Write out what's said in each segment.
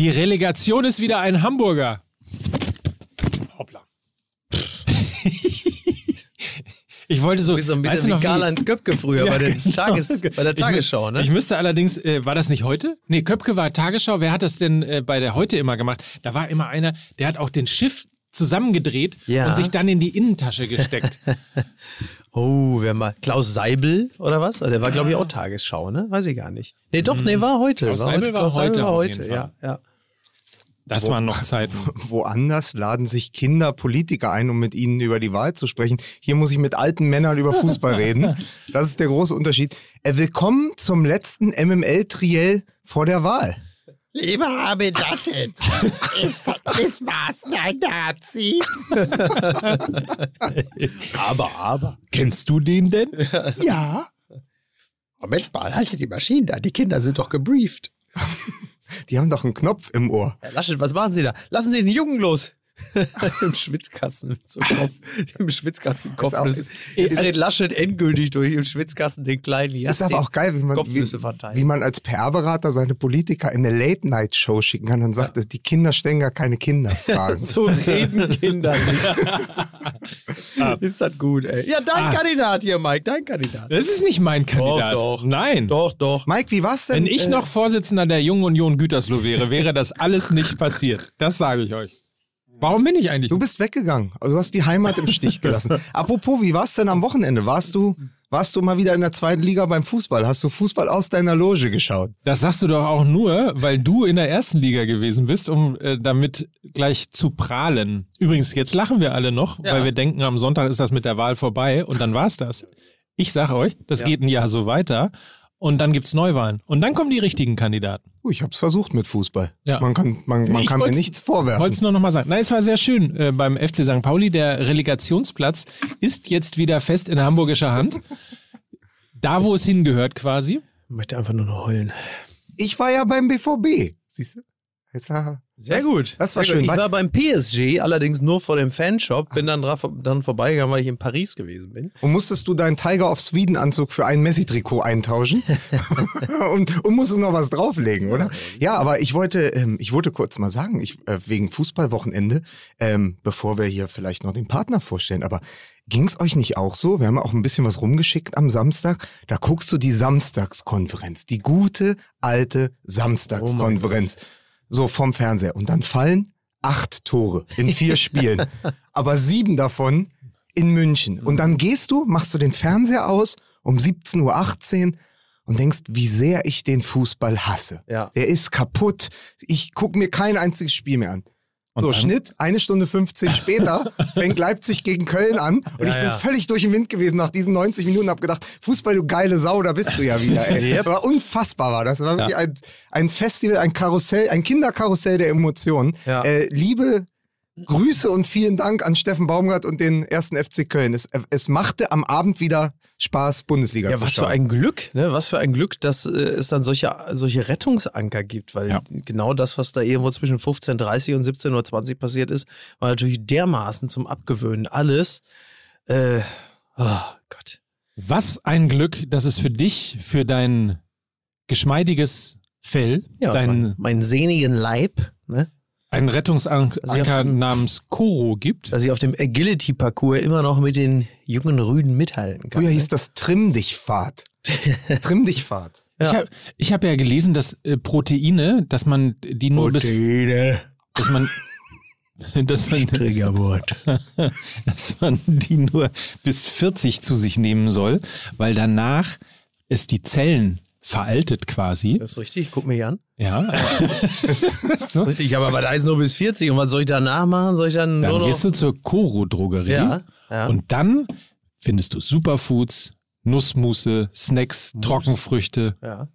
Die Relegation ist wieder ein Hamburger. Hoppla. ich wollte so. Du bist so ein bisschen weißt du wie noch, Karl-Heinz Köpke früher Ja, bei, der genau. Tages, bei der Ich Tagesschau, ne? Ich müsste allerdings, äh, war das nicht heute? Nee, Köpke war Tagesschau. Wer hat das denn äh, bei der heute immer gemacht? Da war immer einer, der hat auch den Schiff zusammengedreht Ja. und sich dann in die Innentasche gesteckt. Oh, wer mal. Klaus Seibel oder was? Der war, glaube ich, auch Tagesschau, ne? Weiß ich gar nicht. Nee, doch, nee, war heute. Klaus war Seibel heute. war Klaus Seibel heute war heute, ja, ja. Das waren noch Zeiten. Woanders laden sich Kinder Politiker ein, um mit ihnen über die Wahl zu sprechen. Hier muss ich mit alten Männern über Fußball reden. Das ist der große Unterschied. Äh, willkommen zum letzten MML-Triell vor der Wahl. Lieber Armin Laschet, ist Bismarck ein Nazi? Aber, aber. Kennst du den denn? Ja. Moment mal, haltet die Maschinen da. Die Kinder sind doch gebrieft. Die haben doch einen Knopf im Ohr. Herr Laschet, was machen Sie da? Lassen Sie den Jungen los. Im Schwitzkasten einem Kopf. Im Schwitzkasten im Kopf. Ist auch- Das- Jetzt dreht Laschet endgültig durch im Schwitzkasten den kleinen Ist aber auch geil, wie man, wie, Kopfnüsse wie man als PR-Berater seine Politiker in eine Late-Night-Show schicken kann und sagt, die Kinder stellen gar keine Kinderfragen. So reden Kinder nicht. Ist das gut, ey. Ja, dein Ah. Kandidat hier, Mike, dein Kandidat. Das ist nicht mein Kandidat. doch. Nein. Doch, doch. Mike, wie war's denn? Wenn ich Äh, noch Vorsitzender der Jungen Union Gütersloh wäre, wäre das alles nicht passiert. Das sage ich euch. Warum bin ich eigentlich? Du bist weggegangen. Also du hast die Heimat im Stich gelassen. Apropos, wie war's denn am Wochenende? Warst du, warst du mal wieder in der zweiten Liga beim Fußball? Hast du Fußball aus deiner Loge geschaut? Das sagst du doch auch nur, weil du in der ersten Liga gewesen bist, um äh, damit gleich zu prahlen. Übrigens, jetzt lachen wir alle noch, Ja. weil wir denken, am Sonntag ist das mit der Wahl vorbei und dann war's das. Ich sage euch, das Ja. geht ein Jahr so weiter und dann gibt's Neuwahlen und dann kommen die richtigen Kandidaten. Uh, ich hab's versucht mit Fußball. Ja. Man kann, man, man kann mir nichts vorwerfen. Wollte es nur noch mal sagen. Na, es war sehr schön äh, beim FC St. Pauli. Der Relegationsplatz ist jetzt wieder fest in hamburgischer Hand. Da, wo es hingehört quasi. Ich möchte einfach nur noch heulen. Ich war ja beim BVB. Siehst du? Jetzt war, Sehr das, gut. Das war Sehr schön. gut. Ich war beim PSG, allerdings nur vor dem Fanshop, bin dann, dann vorbeigegangen, weil ich in Paris gewesen bin. Und musstest du deinen Tiger of Sweden Anzug für ein Messi-Trikot eintauschen? und, und musstest noch was drauflegen, oder? Ja, aber ich wollte, ähm, ich wollte kurz mal sagen, ich, äh, wegen Fußballwochenende, ähm, bevor wir hier vielleicht noch den Partner vorstellen, aber ging's euch nicht auch so? Wir haben auch ein bisschen was rumgeschickt am Samstag. Da guckst du die Samstagskonferenz, die gute alte Samstagskonferenz. So vom Fernseher. Und dann fallen acht Tore in vier Spielen. aber sieben davon in München. Und dann gehst du, machst du den Fernseher aus um 17.18 Uhr und denkst, wie sehr ich den Fußball hasse. Ja. Der ist kaputt. Ich gucke mir kein einziges Spiel mehr an. Und so? Schnitt, eine Stunde 15 später fängt Leipzig gegen Köln an und Ja, ich bin ja. völlig durch den Wind gewesen nach diesen 90 Minuten, hab gedacht, Fußball, du geile Sau, da bist du ja wieder, ey. Yep. War unfassbar war das. War wirklich ein, ein Festival, ein Karussell, ein Kinderkarussell der Emotionen. Ja. Äh, liebe Grüße und vielen Dank an Steffen Baumgart und den ersten FC Köln. Es, es machte am Abend wieder Spaß, Bundesliga Ja, zu was für schauen. ein Glück, ne? Was für ein Glück, dass äh, es dann solche, solche Rettungsanker gibt, weil Ja. genau das, was da irgendwo zwischen 15.30 und 17.20 Uhr passiert ist, war natürlich dermaßen zum Abgewöhnen. Alles. Äh, oh Gott. Was ein Glück, dass es für dich, für dein geschmeidiges Fell, Ja, dein, mein, mein sehnigen Leib, ne? Einen Rettungsanker ja, namens Koro gibt. Dass ich auf dem Agility-Parcours immer noch mit den jungen Rüden mithalten kann. Früher ne? hieß das Trimm dich Fahrt. Trimm dich Fahrt. Ich habe hab ja gelesen, dass äh, Proteine, dass man die nur bis, dass man, dass man, Triggerwort. dass man die nur bis 40 zu sich nehmen soll, weil danach es die Zellen veraltet quasi. Das ist richtig, guck mich an. Ja. Das ist richtig, aber, aber da ist nur bis 40 und was soll ich danach machen? Soll ich dann, Dann nur noch... gehst du zur Koro-Drogerie Ja, ja. und dann findest du Superfoods, Nussmusse, Snacks, Trockenfrüchte, ja.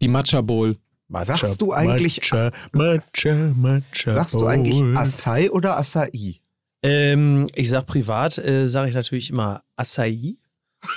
die Matcha Bowl. Sagst du eigentlich- Matcha, Matcha, Matcha Sagst du eigentlich. Acai oder Acai? Ähm, ich sag privat, äh, sage ich natürlich immer Acai.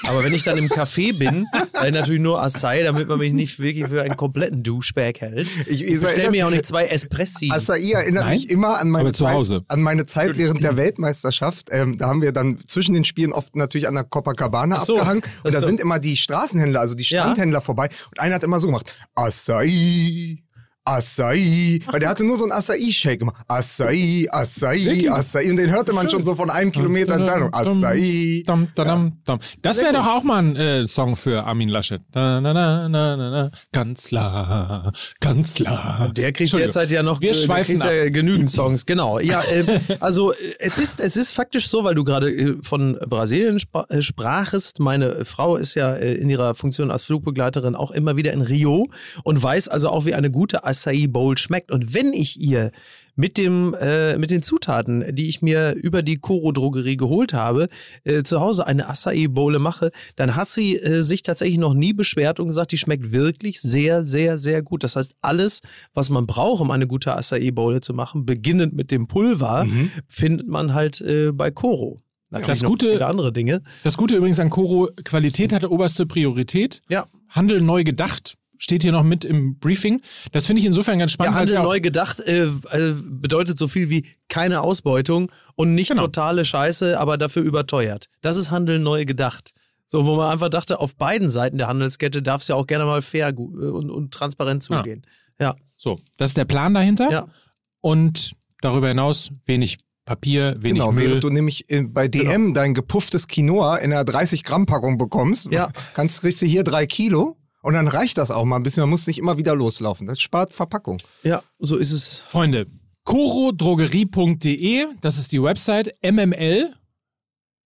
Aber wenn ich dann im Café bin, ich natürlich nur Acai, damit man mich nicht wirklich für einen kompletten Douchebag hält. Ich, Ich bestell mir auch nicht zwei Espressi. Acai erinnert Nein, mich immer an meine, Zeit, an meine Zeit während der Weltmeisterschaft. Ähm, da haben wir dann zwischen den Spielen oft natürlich an der Copacabana so. abgehangen. Und da so. sind immer die Straßenhändler, also die Ja. Strandhändler vorbei. Und einer hat immer so gemacht, Acai, Acai. Weil der hatte nur so einen Acai-Shake gemacht. Acai, Acai, Acai. Und den hörte man schon so von einem Kilometer Entfernung. Acai. Dam, dam. Das wäre doch auch mal ein äh, Song für Armin Laschet. Da, na, na, na, na, na. Kanzler, Kanzler. Der kriegt derzeit ja noch Wir äh, schweifen ja genügend Songs, genau. Ja, äh, also äh, es ist, es ist faktisch so, weil du gerade äh, von Brasilien spra sprachest. Meine Frau ist ja in ihrer Funktion als Flugbegleiterin auch immer wieder in Rio und weiß also auch, wie eine gute Acai Bowl schmeckt. Und wenn ich ihr mit dem äh, mit den Zutaten, die ich mir über die Koro Drogerie geholt habe, äh, zu Hause eine Acai Bowle mache, dann hat sie äh, sich tatsächlich noch nie beschwert und gesagt, die schmeckt wirklich sehr sehr sehr gut. Das heißt, alles, was man braucht, um eine gute Acai Bowle zu machen, beginnend mit dem Pulver, findet man halt äh, bei Koro. Natürlich Das Gute- andere Dinge. Das Gute übrigens an Koro, Qualität hatte oberste Priorität. Ja. Handel neu gedacht. Steht hier noch mit im Briefing. Das finde ich insofern ganz Ja, spannend. Handel ja auch- neu gedacht äh, äh, bedeutet so viel wie keine Ausbeutung und nicht Genau. totale Scheiße, aber dafür überteuert. Das ist Handel neu gedacht. So, wo man einfach dachte, auf beiden Seiten der Handelskette darf es ja auch gerne mal fair äh, und, und transparent Ja. zugehen. Ja, So, das ist der Plan dahinter. ja. Und darüber hinaus wenig Papier, wenig Genau, Müll. während du nämlich bei DM dein gepufftes Quinoa in einer 30-Gramm-Packung bekommst, Ja. kannst, kriegst du hier drei Kilo und dann reicht das auch mal ein bisschen. Man muss nicht immer wieder loslaufen. Das spart Verpackung. ja, so ist es. Freunde, corodrogerie.de, das ist die Website. MML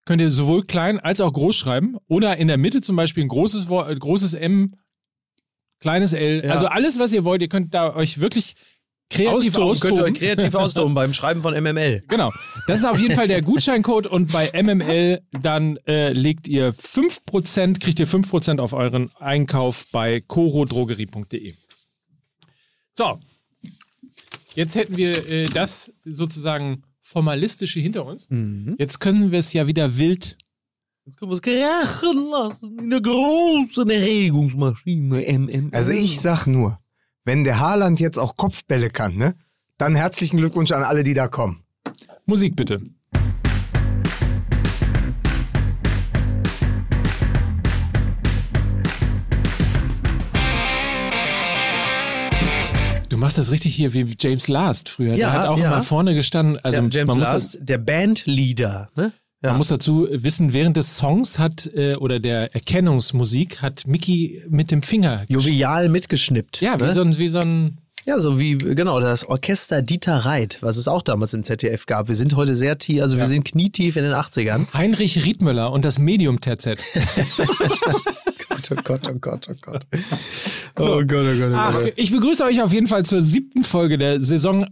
könnt ihr sowohl klein als auch groß schreiben. Oder in der Mitte zum Beispiel ein großes, Wort, äh, großes M, kleines L. Ja. Also alles, was ihr wollt. Ihr könnt da euch wirklich kreativ Austoben, austoben. könnt ihr euch kreativ austoben beim Schreiben von MML. Genau. Das ist auf jeden Fall der Gutscheincode und bei MML dann äh, legt ihr 5%, kriegt ihr 5% auf euren Einkauf bei corodrogerie.de. So. Jetzt hätten wir äh, das sozusagen formalistische hinter uns. Jetzt können wir es ja wieder wild. Jetzt können wir es krachen lassen in der großen Erregungsmaschine MML. Also ich sag nur, wenn der Haaland jetzt auch Kopfbälle kann, ne? Dann herzlichen Glückwunsch an alle, die da kommen. Musik bitte. Du machst das richtig hier wie James Last früher. Ja, der hat auch ja. immer vorne gestanden. Also ja, James man, muss Last, der Bandleader. Ne? Ja. man muss dazu wissen, während des Songs hat äh, oder der Erkennungsmusik hat Mickey mit dem Finger. Jovial mitgeschnippt. Ja, wie, ne? so ein, wie so ein. Ja, so wie, genau, das Orchester Dieter Reit, was es auch damals im ZDF gab. Wir sind heute sehr tief, also wir sind knietief in den 80ern. Heinrich Riedmüller und das Medium-TZ. Gott, oh Gott, oh Gott, oh Gott. Oh Gott, oh Gott, oh Ach, Gott. ich begrüße euch auf jeden Fall zur siebten Folge der Saison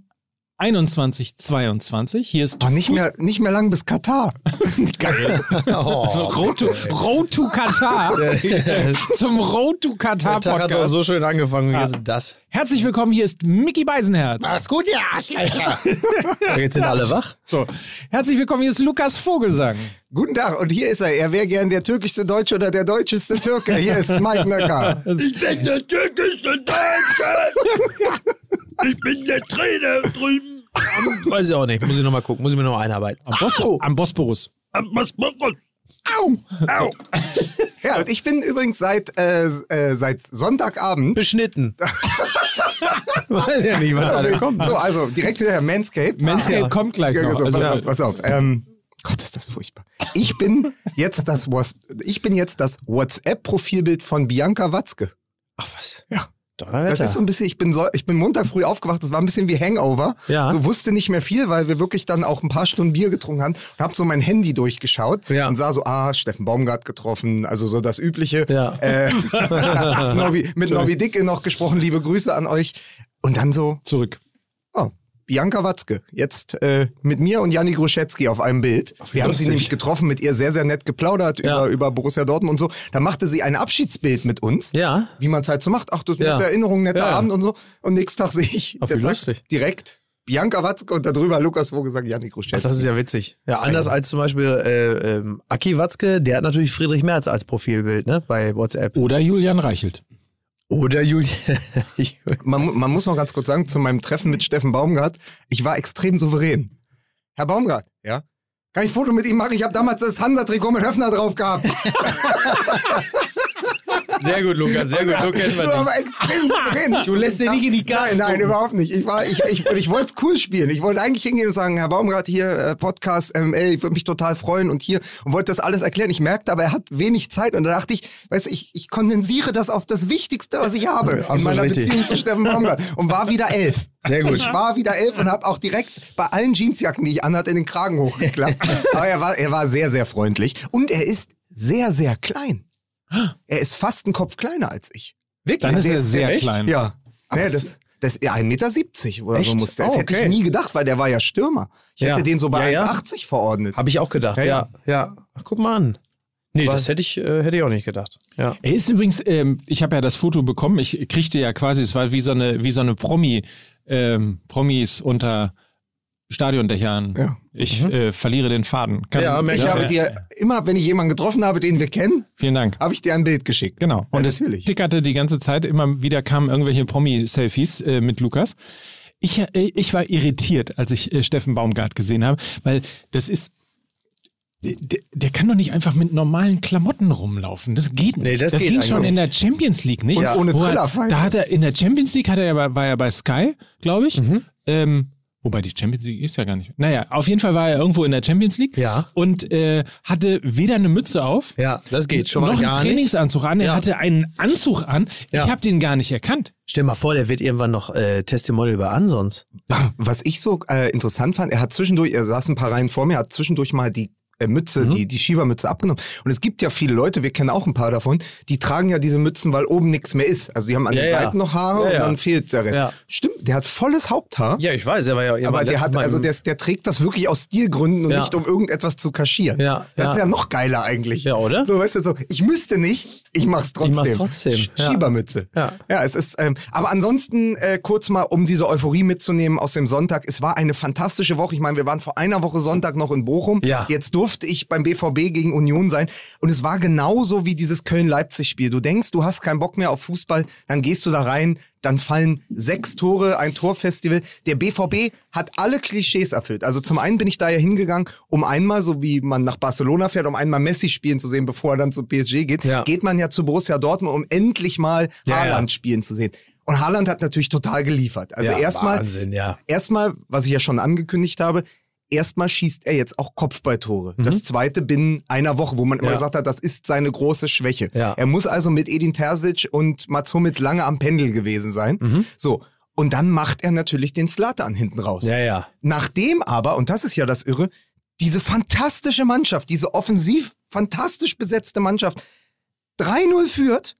21-22. Hier ist Oh, nicht, mehr, nicht mehr lang bis Katar. geil. Road, to, Road to Katar. Zum Road to Katar Der Tag hat doch Podcast. so schön angefangen und jetzt das. Herzlich willkommen, hier ist Mickey Beisenherz. Macht's gut, ihr Arschlöcher. Jetzt sind alle wach. So, herzlich willkommen, hier ist Lukas Vogelsang. Guten Tag, und hier ist er. Er wäre gern der türkischste Deutsche oder der deutscheste Türke. Hier ist Mike Nöcker. Ich bin der türkische Deutsche. Ich bin der Trainer drüben. Weiß ich auch nicht. Muss ich nochmal gucken. Muss ich mir noch einarbeiten. Am, Bos am Bosporus. Was macht Au! Au! Ja, und ich bin übrigens seit, äh, äh, seit Sonntagabend. Beschnitten. Weiß ja nicht, was da kommt. So, also direkt wieder Manscaped. Manscaped ja. kommt gleich noch. so, Also, pass auf, pass auf. Ähm, Gott, ist das furchtbar. Ich bin jetzt das, ich bin jetzt das WhatsApp-Profilbild von Bianca Watzke. Ach was. Ja. Donnerwetter. Das ist so ein bisschen, ich bin, so, ich bin Montag früh aufgewacht, das war ein bisschen wie Hangover. Ja. So wusste nicht mehr viel, weil wir wirklich dann auch ein paar Stunden Bier getrunken haben und hab so mein Handy durchgeschaut Ja. und sah so, ah, Steffen Baumgart getroffen, also so das Übliche. Ja. Äh, mit Novi Dicke noch gesprochen, liebe Grüße an euch. Und dann so, zurück. Bianca Watzke, jetzt äh, mit mir und Janni Gruschetzky auf einem Bild. Wir haben sie nämlich getroffen, mit ihr sehr, sehr nett geplaudert Ja. über, über Borussia Dortmund und so. Da machte sie ein Abschiedsbild mit uns Ja. wie man es halt so macht. Ach, das ist Ja. nette Erinnerung, netter Ja. Abend und so. Und nächsten Tag sehe ich Ach, direkt Bianca Watzke und darüber Lukas Vogelsang, Janik Ach, Ruschel. das ist ja witzig. Ja, anders als zum Beispiel äh, ähm, Aki Watzke, der hat natürlich Friedrich Merz als Profilbild, ne? Bei WhatsApp. Oder Julian Reichelt. Oder Julian. man, man muss noch ganz kurz sagen, zu meinem Treffen mit Steffen Baumgart, ich war extrem souverän. Herr Baumgart, ja? Kann ich ein Foto mit ihm machen? Ich habe damals das Hansa-Trikot mit Höfner drauf gehabt. Sehr gut, Lukas, sehr gut. So kennen wir Du dich. aber extrem souverän. Du lässt dir nicht in die Karten Nein, nein, überhaupt nicht. Ich, war, ich, ich, ich wollte es cool spielen. Ich wollte eigentlich hingehen und sagen, Herr Baumgart, hier äh, Podcast, ML, ich würde mich total freuen und hier und wollte das alles erklären. Ich merkte aber, er hat wenig Zeit und da dachte ich, weißt du, ich, ich kondensiere das auf das Wichtigste, was ich habe in absolut meiner richtig. Beziehung zu Steffen Baumgart und war wieder elf. Sehr gut. Ich war wieder elf und habe auch direkt bei allen Jeansjacken, die ich anhatte, den Kragen hochgeklappt. aber er war, er war sehr, sehr freundlich und er ist sehr, sehr klein. Er ist fast einen Kopf kleiner als ich. Wirklich? Dann ist er sehr echt? klein. Ja. Es- das, das ja, 1,70 Meter oder so Echt? musste. Das Oh, hätte okay. ich nie gedacht, weil der war ja Stürmer. Ich Ja. hätte den so bei Ja, ja. 1,80 verordnet. Habe ich auch gedacht, Ja, ja. ja. ja. Ach, guck mal an. Nee, Aber- das hätte ich, äh, hätte ich auch nicht gedacht. Ja. Er ist übrigens, ähm, ich habe ja das Foto bekommen, ich kriegte ja quasi, es war wie so eine, wie so eine Promi, ähm, Promis unter Stadiondächern. Ja. Ich äh, verliere den Faden. Kann, Ja, Ich Ja, habe dir immer, wenn ich jemanden getroffen habe, den wir kennen, Vielen Dank. habe ich dir ein Bild geschickt. Genau. Und Ja, es tickerte die ganze Zeit, immer wieder kamen irgendwelche Promi-Selfies äh, mit Lukas. Ich, äh, ich war irritiert, als ich äh, Steffen Baumgart gesehen habe, weil das ist. Der, der kann doch nicht einfach mit normalen Klamotten rumlaufen. Das geht nicht. Nee, das geht ging schon nicht. in der Champions League nicht. Und ohne Wo er- Trillerpfeife. Da hat er in der Champions League hat er ja bei, war er bei Sky, glaube ich. Mhm. Ähm, wobei die Champions League ist ja gar nicht. Naja, auf jeden Fall war er irgendwo in der Champions League Ja. und äh, hatte weder eine Mütze auf Ja, das geht schon mal noch einen gar nicht. Trainingsanzug an. Er Ja. hatte einen Anzug an. Ja. Ich habe den gar nicht erkannt. Stell mal vor, der wird irgendwann noch äh, Testimonial bei Ansons. Was ich so äh, interessant fand, er hat zwischendurch, er saß ein paar Reihen vor mir, hat zwischendurch mal die äh, Mütze, Mhm. die, die Schiebermütze abgenommen. Und es gibt ja viele Leute, wir kennen auch ein paar davon, die tragen ja diese Mützen, weil oben nichts mehr ist. Also die haben an Ja, den ja. Seiten noch Haare Ja, und dann fehlt der Rest. Ja. Stimmt, der hat volles Haupthaar. Ja, ich weiß, er war ja Aber der hat, also der, der trägt das wirklich aus Stilgründen und nicht um irgendetwas zu kaschieren. Ja, Das ist ja noch geiler eigentlich. Ja, oder? So, weißt du, so, ich müsste nicht, ich mach's trotzdem. mach's trotzdem, Sch-. Schiebermütze. Ja. Ja, es ist, ähm, aber ansonsten äh, kurz mal, um diese Euphorie mitzunehmen aus dem Sonntag. Es war eine fantastische Woche. Ich meine, wir waren vor einer Woche Sonntag noch in Bochum. Ja. Jetzt durfte ich beim BVB gegen Union sein. Und es war genauso wie dieses Köln-Leipzig-Spiel. Du denkst, du hast keinen Bock mehr auf Fußball, dann gehst du da rein, dann fallen sechs Tore, ein Torfestival. Der BVB hat alle Klischees erfüllt. Also zum einen bin ich da ja hingegangen, um einmal, so wie man nach Barcelona fährt, um einmal Messi spielen zu sehen, bevor er dann zu PSG geht, Ja. geht man ja zu Borussia Dortmund, um endlich mal Ja, Haaland ja. spielen zu sehen. Und Haaland hat natürlich total geliefert. Also ja, erstmal, ja. erstmal, was ich ja schon angekündigt habe, erstmal schießt er jetzt auch Kopfballtore. Das zweite binnen einer Woche, wo man immer Mhm. Ja. gesagt hat, das ist seine große Schwäche. Ja. Er muss also mit Edin Terzic und Mats Hummels lange am Pendel gewesen sein. Mhm. So. Und dann macht er natürlich den Slatan hinten raus. Ja, ja. Nachdem aber, und das ist ja das Irre, diese fantastische Mannschaft, diese offensiv fantastisch besetzte Mannschaft 3-0 führt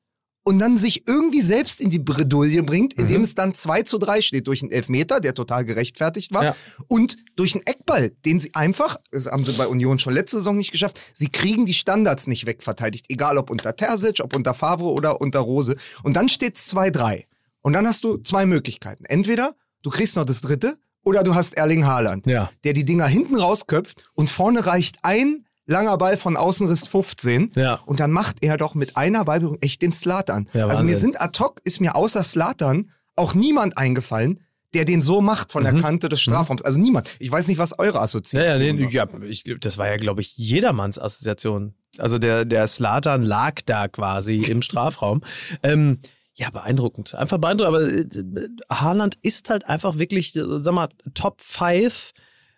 und dann sich irgendwie selbst in die Bredouille bringt, indem Mhm. es dann 2 zu 3 steht durch einen Elfmeter, der total gerechtfertigt war, Ja. und durch einen Eckball, den sie einfach, das haben sie bei Union schon letzte Saison nicht geschafft, sie kriegen die Standards nicht wegverteidigt, egal ob unter Terzic, ob unter Favre oder unter Rose. Und dann steht es 2-3. Und dann hast du zwei Möglichkeiten. Entweder du kriegst noch das dritte oder du hast Erling Haaland, Ja. der die Dinger hinten rausköpft und vorne reicht ein langer Ball von Außenriss 15 Ja. und dann macht er doch mit einer Ballberührung echt den Slatan. Ja, also mir sind ad hoc, ist mir außer Slatan auch niemand eingefallen, der den so macht von der Kante des Strafraums. Also niemand. Ich weiß nicht, was eure Ja, Assoziation ja, nee, war. ja ich, das war ja, glaube ich, jedermanns Assoziation. Also der, der Slatan lag da quasi im Strafraum. Ähm, ja, beeindruckend. Einfach beeindruckend. Aber äh, Haaland ist halt einfach wirklich, äh, sag mal, Top 5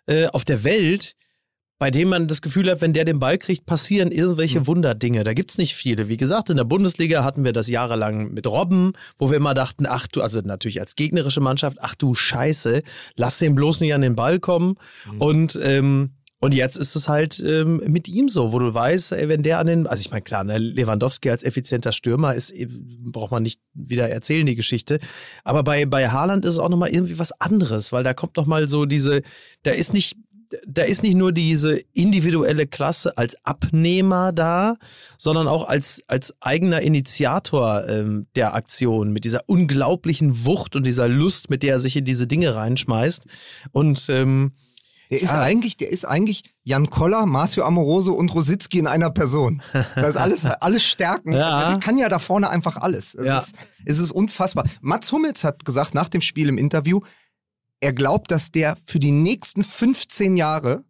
äh, auf der Welt, bei dem man das Gefühl hat, wenn der den Ball kriegt, passieren irgendwelche Wunderdinge. Da gibt's nicht viele. Wie gesagt, in der Bundesliga hatten wir das jahrelang mit Robben, wo wir immer dachten, ach du, also natürlich als gegnerische Mannschaft, ach du Scheiße, lass den bloß nicht an den Ball kommen. Und ähm, und jetzt ist es halt ähm, mit ihm so, wo du weißt, ey, wenn der an den, also ich meine, klar, ne, Lewandowski als effizienter Stürmer ist, eh, braucht man nicht wieder erzählen, die Geschichte. Aber bei, bei Haaland ist es auch nochmal irgendwie was anderes, weil da kommt nochmal so diese, da ist nicht, da ist nicht nur diese individuelle Klasse als Abnehmer da, sondern auch als, als eigener Initiator ähm, der Aktion mit dieser unglaublichen Wucht und dieser Lust, mit der er sich in diese Dinge reinschmeißt. Und ähm, Der ist Ja. eigentlich, der ist eigentlich Jan Koller, Marcio Amoroso und Rositzky in einer Person. Das ist alles, alles Stärken. Ja. Der kann ja da vorne einfach alles. Es, Ja. ist, es ist unfassbar. Mats Hummels hat gesagt nach dem Spiel im Interview, er glaubt, dass der für die nächsten 15 Jahre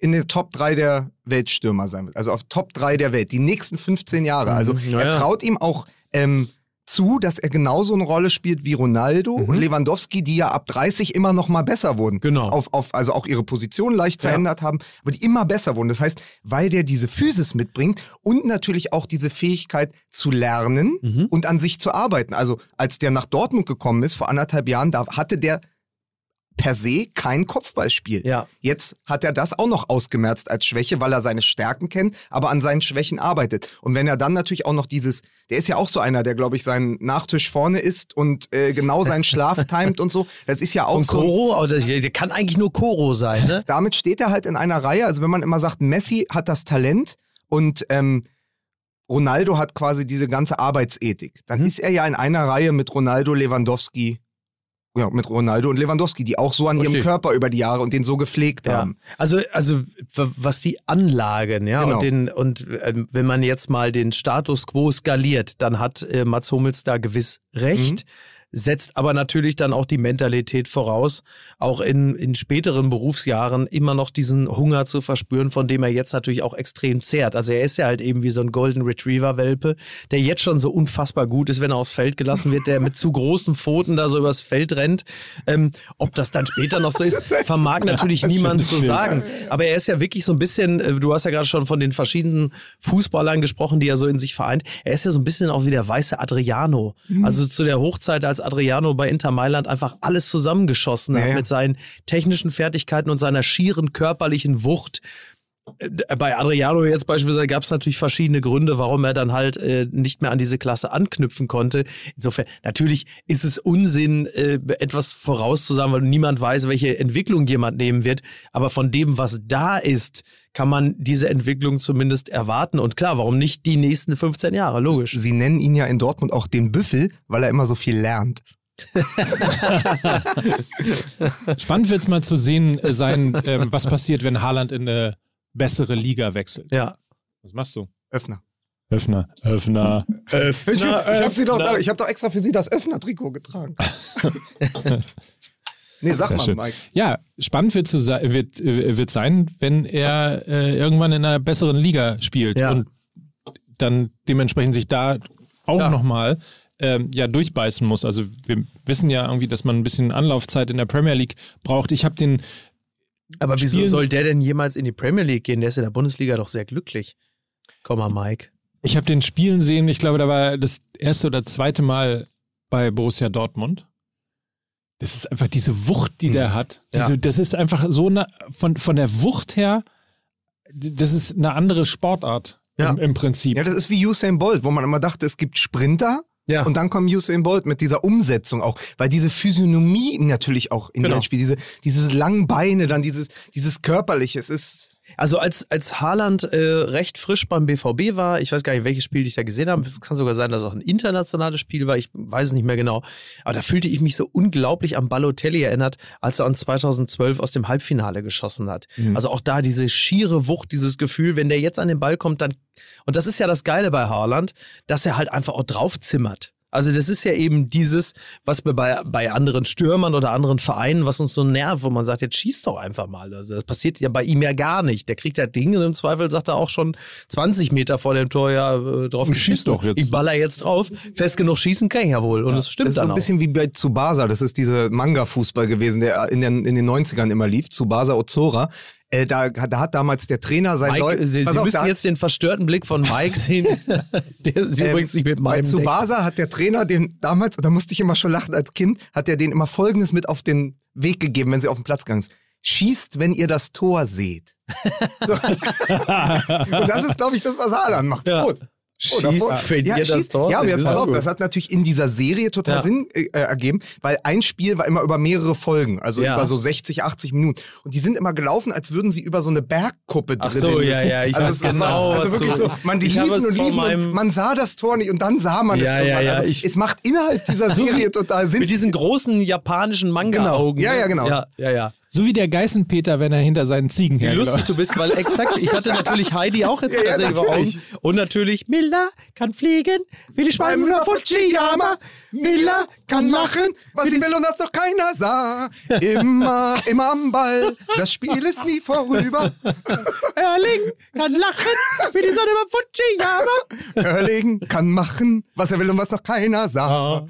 in den Top 3 der Weltstürmer sein wird. Also auf Top 3 der Welt, die nächsten 15 Jahre. Also Mhm, ja, er traut ihm auch ähm, zu, dass er genauso eine Rolle spielt wie Ronaldo und Lewandowski, die ja ab 30 immer noch mal besser wurden. Mhm. Genau. Auf, auf, also auch ihre Position leicht Ja. verändert haben, aber die immer besser wurden. Das heißt, weil der diese Physis mitbringt und natürlich auch diese Fähigkeit zu lernen Mhm. und an sich zu arbeiten. Also als der nach Dortmund gekommen ist, vor anderthalb Jahren, da hatte der per se kein Kopfballspiel. Ja. Jetzt hat er das auch noch ausgemerzt als Schwäche, weil er seine Stärken kennt, aber an seinen Schwächen arbeitet. Und wenn er dann natürlich auch noch dieses, der ist ja auch so einer, der, glaube ich, seinen Nachtisch vorne isst und äh, genau seinen Schlaf timet und so. Das ist ja auch Und so. Koro, der kann eigentlich nur Koro sein, ne? Damit steht er halt in einer Reihe. Also wenn man immer sagt, Messi hat das Talent und ähm, Ronaldo hat quasi diese ganze Arbeitsethik, dann Mhm. ist er ja in einer Reihe mit Ronaldo, Lewandowski, ja, mit Ronaldo und Lewandowski, die auch so an ihrem Verstehe. Körper über die Jahre und den so gepflegt Ja. haben. Also, also was die Anlagen, ja, Genau. und, den, und ähm, wenn man jetzt mal den Status quo skaliert, dann hat äh, Mats Hummels da gewiss recht. Setzt aber natürlich dann auch die Mentalität voraus, auch in, in späteren Berufsjahren immer noch diesen Hunger zu verspüren, von dem er jetzt natürlich auch extrem zehrt. Also er ist ja halt eben wie so ein Golden Retriever-Welpe, der jetzt schon so unfassbar gut ist, wenn er aufs Feld gelassen wird, der mit zu großen Pfoten da so übers Feld rennt. Ähm, ob das dann später noch so ist, vermag natürlich niemand zu sagen. Aber er ist ja wirklich so ein bisschen, äh, du hast ja gerade schon von den verschiedenen Fußballern gesprochen, die er so in sich vereint. Er ist ja so ein bisschen auch wie der weiße Adriano. Also zu der Hochzeit, als Adriano bei Inter Mailand einfach alles zusammengeschossen hat Ja, ja. mit seinen technischen Fertigkeiten und seiner schieren körperlichen Wucht. Äh, Bei Adriano jetzt beispielsweise gab es natürlich verschiedene Gründe, warum er dann halt äh, nicht mehr an diese Klasse anknüpfen konnte. Insofern, natürlich ist es Unsinn, äh, etwas vorauszusagen, weil niemand weiß, welche Entwicklung jemand nehmen wird. Aber von dem, was da ist, kann man diese Entwicklung zumindest erwarten. Und klar, warum nicht die nächsten 15 Jahre? Logisch. Sie nennen ihn ja in Dortmund auch den Büffel, weil er immer so viel lernt. Spannend wird es mal zu sehen äh, sein, ähm, was passiert, wenn Haaland in eine bessere Liga wechselt. Ja. Was machst du? Öffner. Öffner, Öffner. Ich, ich habe sie doch, ich hab doch extra für Sie das Öffner-Trikot getragen. nee, sag Sehr mal, schön. Mike. Ja, spannend wird, zu se wird, wird sein, wenn er äh, irgendwann in einer besseren Liga spielt Ja. und dann dementsprechend sich da auch Ja. nochmal ähm, ja, durchbeißen muss. Also wir wissen ja irgendwie, dass man ein bisschen Anlaufzeit in der Premier League braucht. Ich habe den, Aber wieso Spielen- soll der denn jemals in die Premier League gehen? Der ist in der Bundesliga doch sehr glücklich. Komm mal, Mike. ich habe den Spielen sehen, ich glaube, da war das erste oder zweite Mal bei Borussia Dortmund. Das ist einfach diese Wucht, die der hat. Ja. Diese, Das ist einfach so eine, von, von der Wucht her, das ist eine andere Sportart Ja. im, im Prinzip. Ja, das ist wie Usain Bolt, wo man immer dachte, es gibt Sprinter. Ja. Und dann kommt Usain Bolt mit dieser Umsetzung auch, weil diese Physiognomie natürlich auch in Genau. genau. spielt, diese, dieses langen Beine, dann dieses, dieses körperliche, es ist, Also als, als Haaland äh, recht frisch beim BVB war, ich weiß gar nicht, welches Spiel ich da gesehen habe, kann sogar sein, dass es auch ein internationales Spiel war, ich weiß es nicht mehr genau, aber da fühlte ich mich so unglaublich an Balotelli erinnert, als er uns 2012 aus dem Halbfinale geschossen hat. Also auch da diese schiere Wucht, dieses Gefühl, wenn der jetzt an den Ball kommt, dann, und das ist ja das Geile bei Haaland, dass er halt einfach auch draufzimmert. Also das ist ja eben dieses, was wir bei, bei anderen Stürmern oder anderen Vereinen, was uns so nervt, wo man sagt, jetzt schieß doch einfach mal. Also das passiert ja bei ihm ja gar nicht. Der kriegt das Ding und im Zweifel sagt er auch schon 20 Meter vor dem Tor ja äh, drauf Schieß geschissen. doch jetzt. Ich baller jetzt drauf. Fest genug schießen kann ich ja wohl. Und es stimmt das ist so dann ein auch. bisschen wie bei Tsubasa, das ist dieser Manga-Fußball gewesen, der in den, in den 90ern immer lief, Tsubasa Ozora. Äh, da, da hat damals der Trainer sein Mike, Leut- Sie, Sie auf, müssen jetzt den verstörten Blick von Mike sehen. Der ist Ähm, übrigens nicht mit Bei meinem Deck. Tsubasa hat der Trainer den damals, und da musste ich immer schon lachen als Kind, hat er den immer Folgendes mit auf den Weg gegeben, wenn sie auf den Platz gegangen ist. Schießt, wenn ihr das Tor seht. So. und das ist, glaube ich, das, was Haaland macht. Ja. Gut. Oh, davor- Schießt, wenn ihr das Tor Ja, seht. jetzt Das pass ist auf, das hat natürlich in dieser Serie total Ja. Sinn äh, ergeben, weil ein Spiel war immer über mehrere Folgen, also Ja. über so 60, 80 Minuten. Und die sind immer gelaufen, als würden sie über so eine Bergkuppe Ach drin so, ja, ja, ich also weiß genau, War, also wirklich so, man liefen und liefen und man sah das Tor nicht und dann sah man Ja, es ja, irgendwann. ja, also ich- es macht innerhalb dieser Serie total Sinn. Mit diesen großen japanischen Manga-Augen. Genau. Ja, ne? ja, genau. Ja, ja, ja. So wie der Geißenpeter, wenn er hinter seinen Ziegen Wie herläuft. lustig du bist, weil exakt, ich hatte natürlich Heidi auch jetzt Ja, ja, vor Augen. Und natürlich, Miller kann fliegen, wie die Schwalben über Fujiyama. Miller kann machen, was sie will und das doch keiner sah. Immer, immer am Ball, das Spiel ist nie vorüber. Erling kann lachen, wie die Sonne über Fujiyama. Erlegen kann machen, was er will und was doch keiner sah.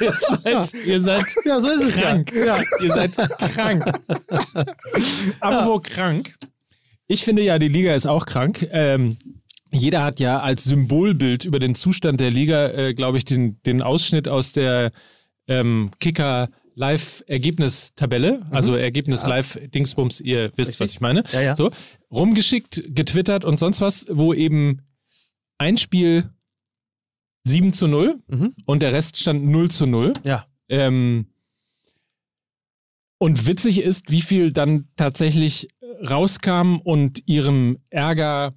ihr, seid, ihr seid Ja, so ist es krank. ja. Ihr seid krank. Apropos krank. Ich finde ja, die Liga ist auch krank. Ähm, jeder hat ja als Symbolbild über den Zustand der Liga, äh, glaube ich, den, den Ausschnitt aus der ähm, Kicker Live-Ergebnistabelle, also Ergebnis Live-Dingsbums, ihr wisst, was ich meine. Ja, ja. So, rumgeschickt, getwittert und sonst was, wo eben ein Spiel 7 zu 0 Mhm. und der Rest stand 0 zu 0. Ja. Ähm, und witzig ist, wie viel dann tatsächlich rauskam und ihrem Ärger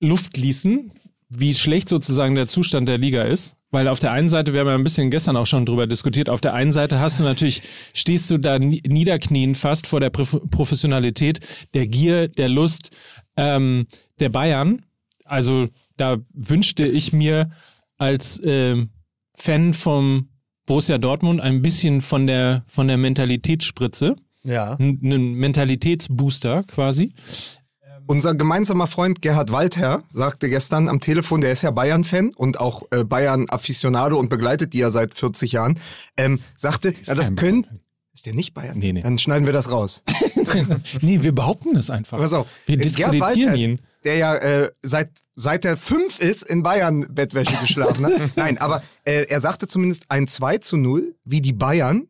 Luft ließen, wie schlecht sozusagen der Zustand der Liga ist. Weil auf der einen Seite, wir haben ja ein bisschen gestern auch schon drüber diskutiert, auf der einen Seite hast du natürlich, stehst du da ni- niederknien fast vor der Prof- Professionalität, der Gier, der Lust ähm, der Bayern. Also da wünschte ich mir als ähm, Fan vom Borussia Dortmund ein bisschen von der, von der Mentalitätsspritze, Ja. einen Mentalitätsbooster quasi. Unser gemeinsamer Freund Gerhard Walther sagte gestern am Telefon, der ist ja Bayern-Fan und auch äh, Bayern-Afficionado und begleitet die ja seit 40 Jahren, ähm, sagte, ja, das können. Ist der nicht Bayern? Nee, nee. Dann schneiden wir das raus. nee, wir behaupten das einfach. Pass auf. Wir äh, Gerhard diskreditieren ihn. Der ja äh, seit, seit er fünf ist in Bayern-Bettwäsche geschlafen hat. Nein, aber äh, er sagte zumindest ein 2 zu 0, wie die Bayern,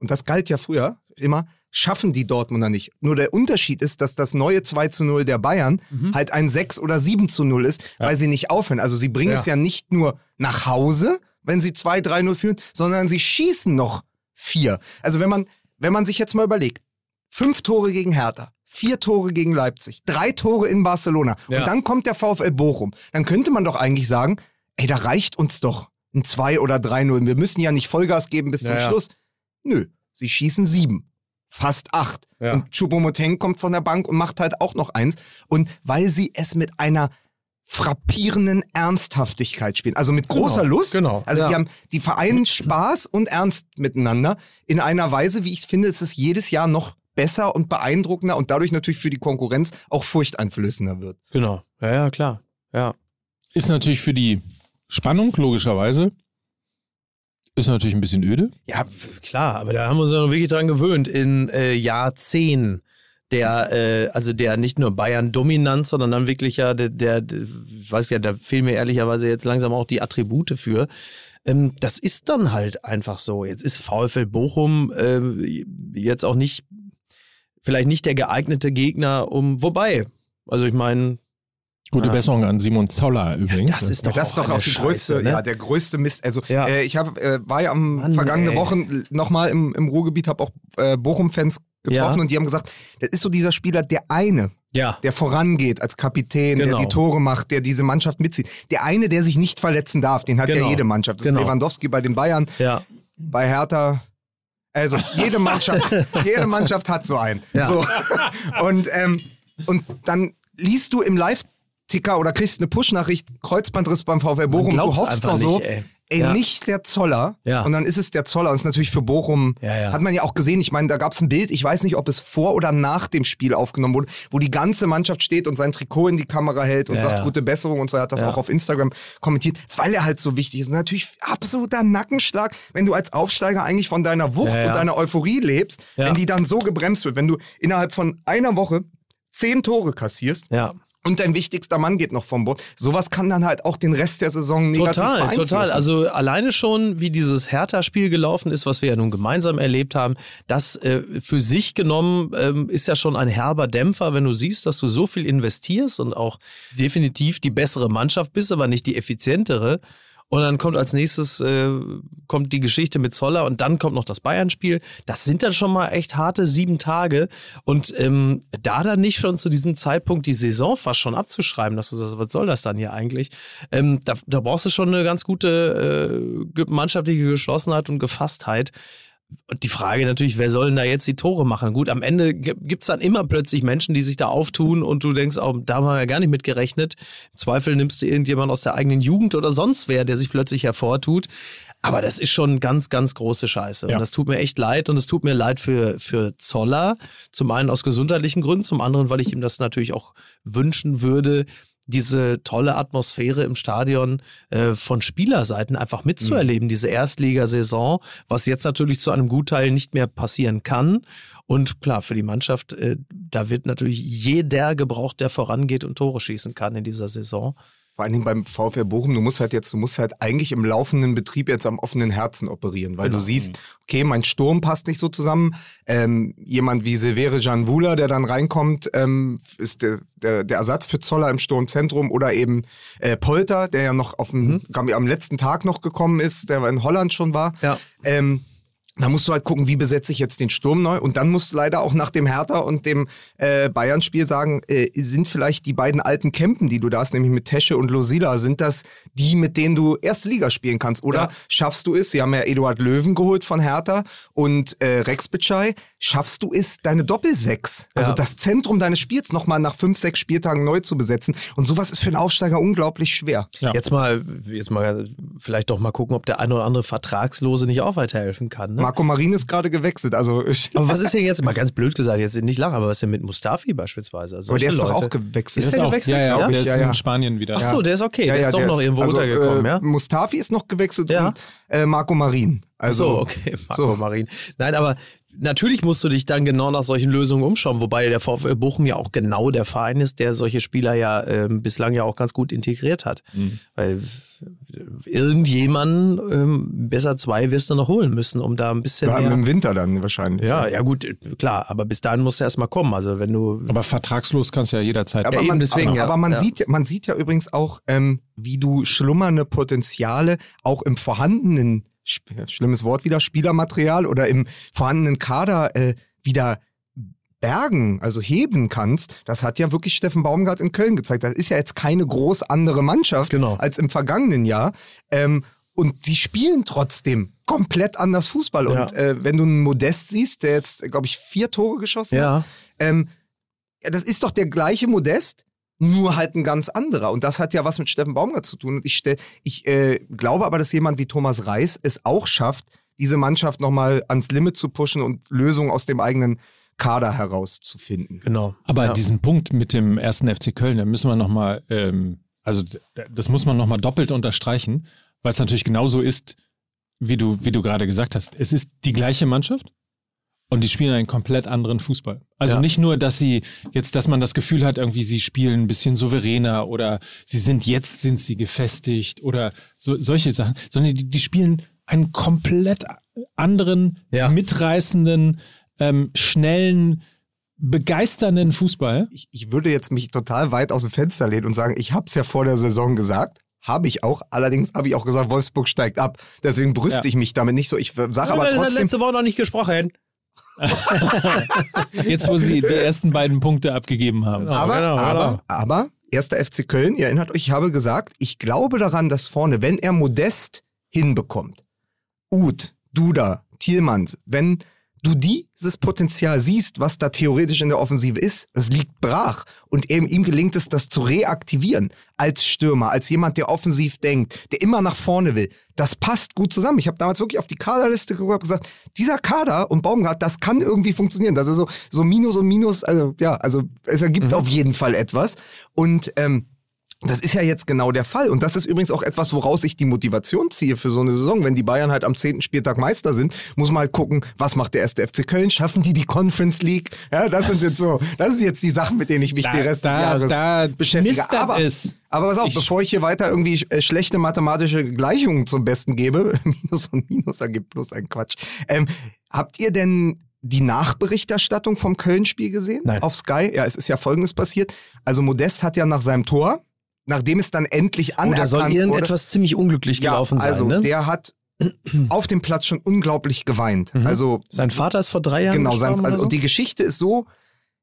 und das galt ja früher immer, schaffen die Dortmunder nicht. Nur der Unterschied ist, dass das neue 2 zu 0 der Bayern halt ein 6 oder 7 zu 0 ist, weil sie nicht aufhören. Also sie bringen Ja. es ja nicht nur nach Hause, wenn sie 2, 3, 0 führen, sondern sie schießen noch vier. Also wenn man, wenn man sich jetzt mal überlegt, fünf Tore gegen Hertha, vier Tore gegen Leipzig, drei Tore in Barcelona Ja. und dann kommt der VfL Bochum, dann könnte man doch eigentlich sagen, ey, da reicht uns doch ein 2 oder 3-0. Wir müssen ja nicht Vollgas geben bis zum Ja. Schluss. Nö, sie schießen sieben. Fast acht. Und Choupo-Moteng kommt von der Bank und macht halt auch noch eins. Und weil sie es mit einer frappierenden Ernsthaftigkeit spielen. Also mit großer Genau, Lust. genau, Also ja. die haben, die vereinen Spaß und Ernst miteinander in einer Weise, wie ich finde, es ist jedes Jahr noch besser und beeindruckender und dadurch natürlich für die Konkurrenz auch furchteinflößender wird. Genau. Ja, ja, klar. Ja. Ist natürlich für die Spannung, logischerweise. Ist natürlich ein bisschen öde. Ja, klar, aber da haben wir uns ja noch wirklich dran gewöhnt. In äh, Jahr 10 der, äh, also der nicht nur Bayern-Dominanz, sondern dann wirklich ja der, der, der, ich weiß ja, da fehlen mir ehrlicherweise jetzt langsam auch die Attribute für. Ähm, das ist dann halt einfach so. Jetzt ist VfL Bochum äh, jetzt auch nicht, vielleicht nicht der geeignete Gegner, um, wobei, also ich meine, Gute Ja. Besserung an Simon Zoller übrigens. das ist Ja, doch das ist auch doch auch die Scheiße, größte, ne? ja, der größte Mist. Also Ja. äh, ich hab, äh, war ja am Mann, vergangene ey. Wochen nochmal im, im Ruhrgebiet, habe auch äh, Bochum-Fans getroffen Ja. und die haben gesagt, das ist so dieser Spieler, der eine, ja, der vorangeht als Kapitän, Genau. der die Tore macht, der diese Mannschaft mitzieht. Der eine, der sich nicht verletzen darf, den hat ja Genau. jede Mannschaft. Das Genau. ist Lewandowski bei den Bayern, ja, bei Hertha. Also jede Mannschaft, jede Mannschaft hat so einen. Ja. So. Und, ähm, und dann liest du im Live-Ticker oder kriegst eine Push-Nachricht, Kreuzbandriss beim VfL Bochum. Du hoffst doch so, nicht, ey. Ey, Ja. nicht der Zoller. Ja. Und dann ist es der Zoller. Und ist natürlich für Bochum, Ja, ja. hat man ja auch gesehen. Ich meine, da gab es ein Bild, ich weiß nicht, ob es vor oder nach dem Spiel aufgenommen wurde, wo die ganze Mannschaft steht und sein Trikot in die Kamera hält und Ja, sagt gute Besserung und so. Er hat das auch auf Instagram kommentiert, weil er halt so wichtig ist. Und natürlich absoluter Nackenschlag, wenn du als Aufsteiger eigentlich von deiner Wucht und deiner Euphorie lebst, wenn die dann so gebremst wird, wenn du innerhalb von einer Woche zehn Tore kassierst ja. Und dein wichtigster Mann geht noch vom Bord. Sowas kann dann halt auch den Rest der Saison negativ Total, beeinflussen. total. Also alleine schon, wie dieses Hertha-Spiel gelaufen ist, was wir ja nun gemeinsam erlebt haben, das äh, für sich genommen ähm, ist ja schon ein herber Dämpfer, wenn du siehst, dass du so viel investierst und auch definitiv die bessere Mannschaft bist, aber nicht die effizientere. Und dann kommt als nächstes äh, kommt die Geschichte mit Zoller und dann kommt noch das Bayern-Spiel. Das sind dann schon mal echt harte sieben Tage. Und ähm, da dann nicht schon zu diesem Zeitpunkt die Saison fast schon abzuschreiben, dass du sagst, was soll das dann hier eigentlich? Ähm, da, da brauchst du schon eine ganz gute äh, mannschaftliche Geschlossenheit und Gefasstheit. Die Frage natürlich, wer soll denn da jetzt die Tore machen? Gut, am Ende gibt es dann immer plötzlich Menschen, die sich da auftun und du denkst, auch, da haben wir ja gar nicht mit gerechnet. Im Zweifel nimmst du irgendjemand aus der eigenen Jugend oder sonst wer, der sich plötzlich hervortut. Aber das ist schon ganz, ganz große Scheiße. Ja. Und das tut mir echt leid. Und es tut mir leid für, für Zoller. Zum einen aus gesundheitlichen Gründen, zum anderen, weil ich ihm das natürlich auch wünschen würde, diese tolle Atmosphäre im Stadion äh, von Spielerseiten einfach mitzuerleben, diese Erstligasaison, was jetzt natürlich zu einem Gutteil nicht mehr passieren kann. Und klar, für die Mannschaft, äh, da wird natürlich jeder gebraucht, der vorangeht und Tore schießen kann in dieser Saison. Vor allen Dingen beim VfL Bochum, du musst halt jetzt, du musst halt eigentlich im laufenden Betrieb jetzt am offenen Herzen operieren, weil Genau. du siehst, okay, mein Sturm passt nicht so zusammen. Ähm, jemand wie Severe Janvula, der dann reinkommt, ähm, ist der, der, der Ersatz für Zoller im Sturmzentrum oder eben äh, Polter, der ja noch auf dem, ich, am letzten Tag noch gekommen ist, der in Holland schon war. Ja. Ähm, da musst du halt gucken, wie besetze ich jetzt den Sturm neu. Und dann musst du leider auch nach dem Hertha und dem äh, Bayern-Spiel sagen, äh, sind vielleicht die beiden alten Campen, die du da hast, nämlich mit Tesche und Losila, sind das die, mit denen du erste Liga spielen kannst? Oder Ja. schaffst du es, sie haben ja Eduard Löwen geholt von Hertha und äh, Rex Bitschei, schaffst du es, deine Doppelsechs, also Ja. das Zentrum deines Spiels nochmal nach fünf, sechs Spieltagen neu zu besetzen? Und sowas ist für einen Aufsteiger unglaublich schwer. Ja. Jetzt mal, jetzt mal vielleicht doch mal gucken, ob der ein oder andere Vertragslose nicht auch weiterhelfen kann. Ne? Marco Marin ist gerade gewechselt, also ich, Aber was ist denn jetzt, mal ganz blöd gesagt, jetzt nicht lange, aber was ist denn mit Mustafi beispielsweise? Also aber der ist solche doch Leute. auch gewechselt. Ist Der der auch, gewechselt? Ja, ja, Ja? der ist Ja, ja. in Spanien wieder. Ach so, der ist okay, der ist doch der noch irgendwo also, untergekommen, äh, ja? Mustafi ist noch gewechselt Ja. und äh, Marco Marin. Also, so, okay, Marco so. Marin. Nein, aber natürlich musst du dich dann genau nach solchen Lösungen umschauen, wobei der VfL Bochum ja auch genau der Verein ist, der solche Spieler ja ähm, bislang ja auch ganz gut integriert hat. Mhm. Weil irgendjemanden, ähm, besser zwei wirst du noch holen müssen, um da ein bisschen Ja, mehr... im Winter dann wahrscheinlich. Ja, ja gut, klar, aber bis dahin musst du erstmal kommen. Also wenn du... Aber vertragslos kannst du ja jederzeit. Aber, Ja, eben man, deswegen, aber, ja. aber man, Ja. Sieht, ja- man sieht ja übrigens auch, ähm, wie du schlummernde Potenziale auch im vorhandenen, schlimmes Wort wieder, Spielermaterial oder im vorhandenen Kader äh, wieder bergen, also heben kannst. Das hat ja wirklich Steffen Baumgart in Köln gezeigt. Das ist ja jetzt keine groß andere Mannschaft Genau. als im vergangenen Jahr. Ähm, und sie spielen trotzdem komplett anders Fußball. Ja. Und äh, wenn du einen Modest siehst, der jetzt, glaube ich, vier Tore geschossen hat, Ja, ähm, ja, das ist doch der gleiche Modest, nur halt ein ganz anderer. Und das hat ja was mit Steffen Baumgart zu tun. Und ich, stell, ich äh, glaube aber, dass jemand wie Thomas Reis es auch schafft, diese Mannschaft nochmal ans Limit zu pushen und Lösungen aus dem eigenen Kader herauszufinden. genau. Aber ja. diesen Punkt mit dem ersten FC Köln, da müssen wir nochmal, ähm, also das muss man nochmal doppelt unterstreichen, weil es natürlich genauso ist, wie du, wie du gerade gesagt hast. Es ist die gleiche Mannschaft und die spielen einen komplett anderen Fußball. Also Ja. nicht nur, dass sie jetzt, dass man das Gefühl hat, irgendwie sie spielen ein bisschen souveräner oder sie sind jetzt sind sie gefestigt oder so, solche Sachen, sondern die, die spielen einen komplett anderen, Ja. mitreißenden, ähm, schnellen, begeisternden Fußball. Ich, ich würde jetzt mich total weit aus dem Fenster lehnen und sagen, ich habe es ja vor der Saison gesagt. Habe ich auch. Allerdings habe ich auch gesagt, Wolfsburg steigt ab. Deswegen brüste Ja. ich mich damit nicht so. Ich sage aber trotzdem, letzte Woche noch nicht gesprochen. Jetzt, wo sie die ersten beiden Punkte abgegeben haben. Genau. aber, genau, aber, genau. aber, erster FC Köln, ihr erinnert euch, ich habe gesagt, ich glaube daran, dass vorne, wenn er Modest hinbekommt, Uth, Duda, Thielmanns, wenn du dieses Potenzial siehst, was da theoretisch in der Offensive ist, es liegt brach und eben ihm gelingt es, das zu reaktivieren als Stürmer, als jemand, der offensiv denkt, der immer nach vorne will. Das passt gut zusammen. Ich habe damals wirklich auf die Kaderliste geguckt und gesagt, dieser Kader und Baumgart, das kann irgendwie funktionieren. Das ist so, so Minus und Minus, also ja, also es ergibt auf jeden Fall etwas. Und ähm, das ist ja jetzt genau der Fall. Und das ist übrigens auch etwas, woraus ich die Motivation ziehe für so eine Saison. Wenn die Bayern halt am 10. Spieltag Meister sind, muss man halt gucken, was macht der erste FC Köln? Schaffen die die Conference League? Ja, das sind jetzt so, das sind jetzt die Sachen, mit denen ich mich Da- den Rest da- des Jahres da beschäftige. Aber, es. aber pass auf, Ich- bevor ich hier weiter irgendwie äh, schlechte mathematische Gleichungen zum Besten gebe, Minus und Minus ergibt plus ein Quatsch. Ähm, habt ihr denn die Nachberichterstattung vom Köln-Spiel gesehen? Nein. Auf Sky? Ja, es ist ja Folgendes passiert. Also Modest hat ja nach seinem Tor, nachdem es dann endlich Oh, anerkannt da soll wurde, irgendetwas ziemlich unglücklich gelaufen sein. also ne? der hat auf dem Platz schon unglaublich geweint. Mhm. Also sein Vater ist vor drei Jahren genau, gestorben sein, also, so? und die Geschichte ist so,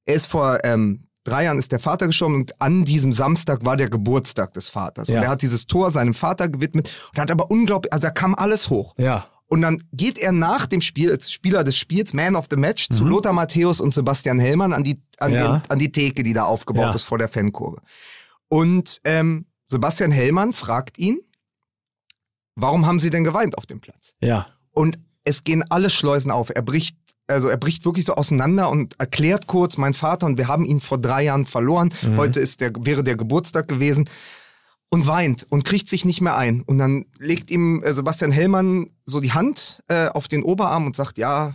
er ist vor ähm, drei Jahren ist der Vater gestorben und an diesem Samstag war der Geburtstag des Vaters. Ja. Und er hat dieses Tor seinem Vater gewidmet und hat aber unglaublich, also da kam alles hoch. Ja. Und dann geht er nach dem Spiel, als Spieler des Spiels, Man of the Match, zu Lothar Matthäus und Sebastian Hellmann an die, an, Ja. den, an die Theke, die da aufgebaut Ja. ist vor der Fankurve. Und ähm, Sebastian Hellmann fragt ihn, warum haben Sie denn geweint auf dem Platz? Ja. Und es gehen alle Schleusen auf. Er bricht, also er bricht wirklich so auseinander und erklärt kurz, mein Vater und wir haben ihn vor drei Jahren verloren. Heute ist der, wäre der Geburtstag gewesen. Und weint und kriegt sich nicht mehr ein. Und dann legt ihm äh, Sebastian Hellmann so die Hand äh, auf den Oberarm und sagt, ja,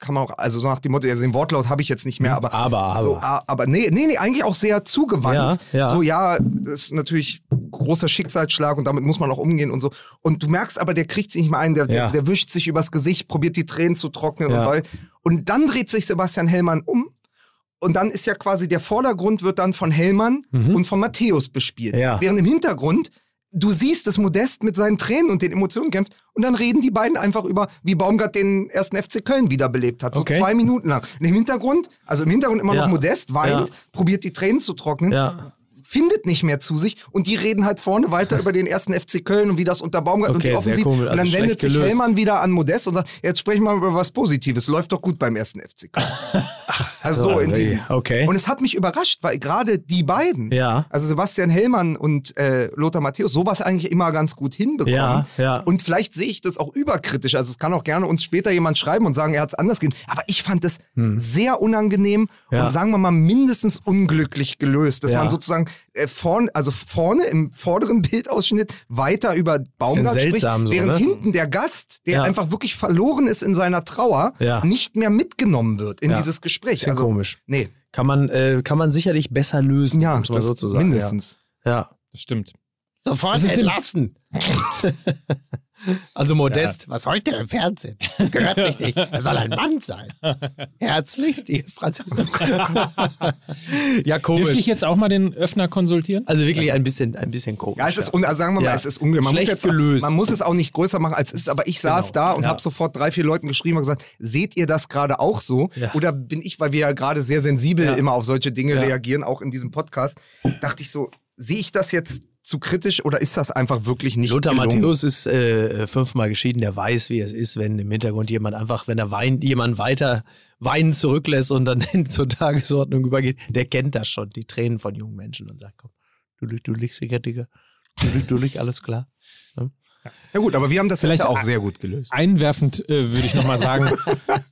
kann man auch, also so nach dem Motto, also den Wortlaut habe ich jetzt nicht mehr, aber. Aber, aber. So, a- aber nee, nee, nee, eigentlich auch sehr zugewandt. Ja, ja. So, ja, das ist natürlich großer Schicksalsschlag und damit muss man auch umgehen und so. Und du merkst aber, der kriegt sich nicht mehr ein, der, Ja. der, der wischt sich übers Gesicht, probiert die Tränen zu trocknen und, weil, und dann dreht sich Sebastian Hellmann um. Und dann ist ja quasi der Vordergrund wird dann von Hellmann und von Matthäus bespielt. Mhm. Ja. Während im Hintergrund du siehst, dass Modest mit seinen Tränen und den Emotionen kämpft und dann reden die beiden einfach über, wie Baumgart den ersten FC Köln wiederbelebt hat, so Okay. zwei Minuten lang. Und im Hintergrund, also im Hintergrund immer Ja. noch Modest, weint, Ja. probiert die Tränen zu trocknen, Ja. Findet nicht mehr zu sich und die reden halt vorne weiter über den ersten FC Köln und wie das unter Baumgart und Okay, die sehr Offensiv. und also dann schlecht wendet sich gelöst. Hellmann wieder an Modest und sagt, jetzt sprechen wir mal über was Positives, läuft doch gut beim ersten FC Köln. also so in diesem. Okay. Und es hat mich überrascht, weil gerade die beiden, Ja. also Sebastian Hellmann und äh, Lothar Matthäus, sowas eigentlich immer ganz gut hinbekommen. Ja, ja. Und vielleicht sehe ich das auch überkritisch. Also es kann auch gerne uns später jemand schreiben und sagen, er hat es anders gesehen. Aber ich fand es sehr unangenehm Hm. Und sagen wir mal mindestens unglücklich gelöst, dass man sozusagen äh, vorn, also vorne im vorderen Bildausschnitt weiter über Baumgart spricht, seltsam so, während ne? hinten der Gast, der Ja. einfach wirklich verloren ist in seiner Trauer, Ja. nicht mehr mitgenommen wird in Ja. dieses Gespräch. Bisschen also komisch. nee, Kann man, äh, kann man sicherlich besser lösen, ja, muss man das sozusagen. mindestens. Ja. ja. Das stimmt. Sofort Das entlassen. also Modest, was heute im Fernsehen? Das gehört sich nicht. Er soll ein Mann sein. Herzlichst, die Französin. ja, Dürfte ich komisch. jetzt auch mal den Öffner konsultieren? Also wirklich ein bisschen, ein bisschen komisch. Ja, es ist, also sagen wir mal, Ja. es ist unglücklich. Man, muss Schlecht jetzt, gelöst. man muss es auch nicht größer machen, als es ist. Aber ich saß Genau. da und Ja. habe sofort drei, vier Leuten geschrieben und gesagt, seht ihr das gerade auch so? Ja. Oder bin ich, weil wir ja gerade sehr sensibel Ja. immer auf solche Dinge Ja. reagieren, auch in diesem Podcast, dachte ich so, sehe ich das jetzt zu kritisch oder ist das einfach wirklich nicht Lothar gelungen? Matthäus ist äh, fünfmal geschieden, der weiß, wie es ist, wenn im Hintergrund jemand einfach, wenn er weint, jemand weiter weinen zurücklässt und dann hin zur Tagesordnung übergeht, der kennt das schon, die Tränen von jungen Menschen und sagt, komm, du, du liegst sicher, Digga, du, liegst- du liegst, alles klar. Ja gut, aber wir haben das Vielleicht auch sehr gut gelöst. Einwerfend äh, würde ich nochmal sagen,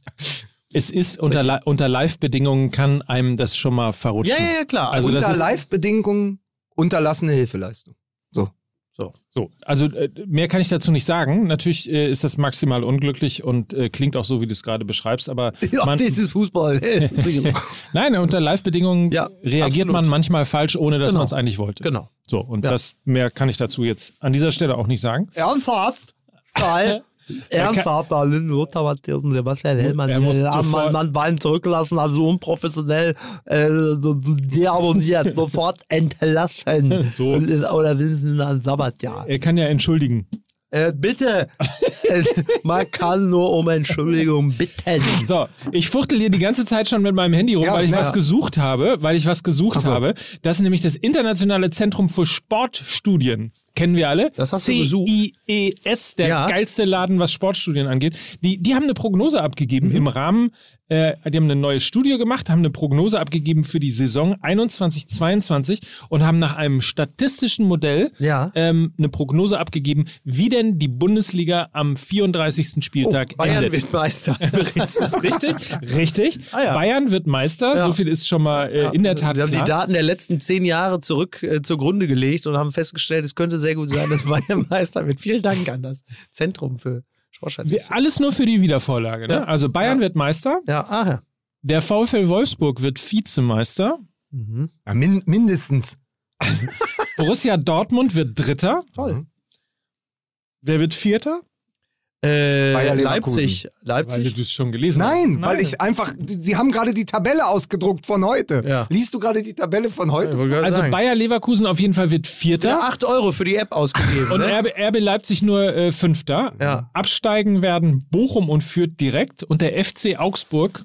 es ist unter, unter Live-Bedingungen kann einem das schon mal verrutschen. klar. Also das Unter ist- Live-Bedingungen unterlassene Hilfeleistung. So. So, also äh, mehr kann ich dazu nicht sagen. Natürlich äh, ist das maximal unglücklich und äh, klingt auch so, wie du es gerade beschreibst, aber man, ist Fußball. nein, unter Live-Bedingungen Ja, reagiert absolut. man manchmal falsch, ohne dass Genau. man es eigentlich wollte. genau. So, und Ja. das mehr kann ich dazu jetzt an dieser Stelle auch nicht sagen. Ernsthaft? Sei. Ernsthaft, da sind Lothar Matthäus und Sebastian Hellmann, Er muss die haben sofort- man, man Bein zurückgelassen, also unprofessionell, äh, so, so deabonniert, sofort entlassen. So. Und, in- oder wenigstens ein Sabbatjahr. Er kann ja entschuldigen. Äh, bitte, äh, man kann nur um Entschuldigung bitten. So, ich fuchtel hier die ganze Zeit schon mit meinem Handy rum, Ja, weil ich ja. was gesucht habe, weil ich was gesucht so. habe. Das ist nämlich das Internationale Zentrum für Sportstudien. Kennen wir alle? Das hast du gesucht. CIES, der Ja. geilste Laden, was Sportstudien angeht. Die, die haben eine Prognose abgegeben Mhm. im Rahmen, äh, die haben eine neue Studie gemacht, haben eine Prognose abgegeben für die Saison 21-22 und haben nach einem statistischen Modell Ja. ähm, eine Prognose abgegeben, wie denn die Bundesliga am 34. Spieltag Oh, Bayern endet. wird Meister. Ist das richtig? Richtig. Ah, ja. Bayern wird Meister. Ja. So viel ist schon mal äh, in der Tat Sie haben klar. die Daten der letzten zehn Jahre zurück äh, zugrunde gelegt und haben festgestellt, es könnte sehr gut sein, dass Bayern Meister wird. Vielen Dank an das Zentrum für Wir, Sportstatistik. alles nur für die Wiedervorlage. Ne? Ja. Also Bayern wird Meister. Ja, aha. Der VfL Wolfsburg wird Vizemeister. Mhm. Ja, min mindestens. Borussia Dortmund wird Dritter. Toll. Wer wird Vierter? Äh, Bayer Leverkusen. Leipzig. Weil Leipzig. du es schon gelesen Nein, hast. weil ich einfach, sie haben gerade die Tabelle ausgedruckt von heute. Ja. Liest du gerade die Tabelle von heute? gerade Also sagen. Bayer Leverkusen auf jeden Fall wird Vierter. Ja, 8 Euro für die App ausgegeben. Und ne? RB, RB Leipzig nur äh, Fünfter. Ja. Absteigen werden Bochum und Fürth direkt. Und der FC Augsburg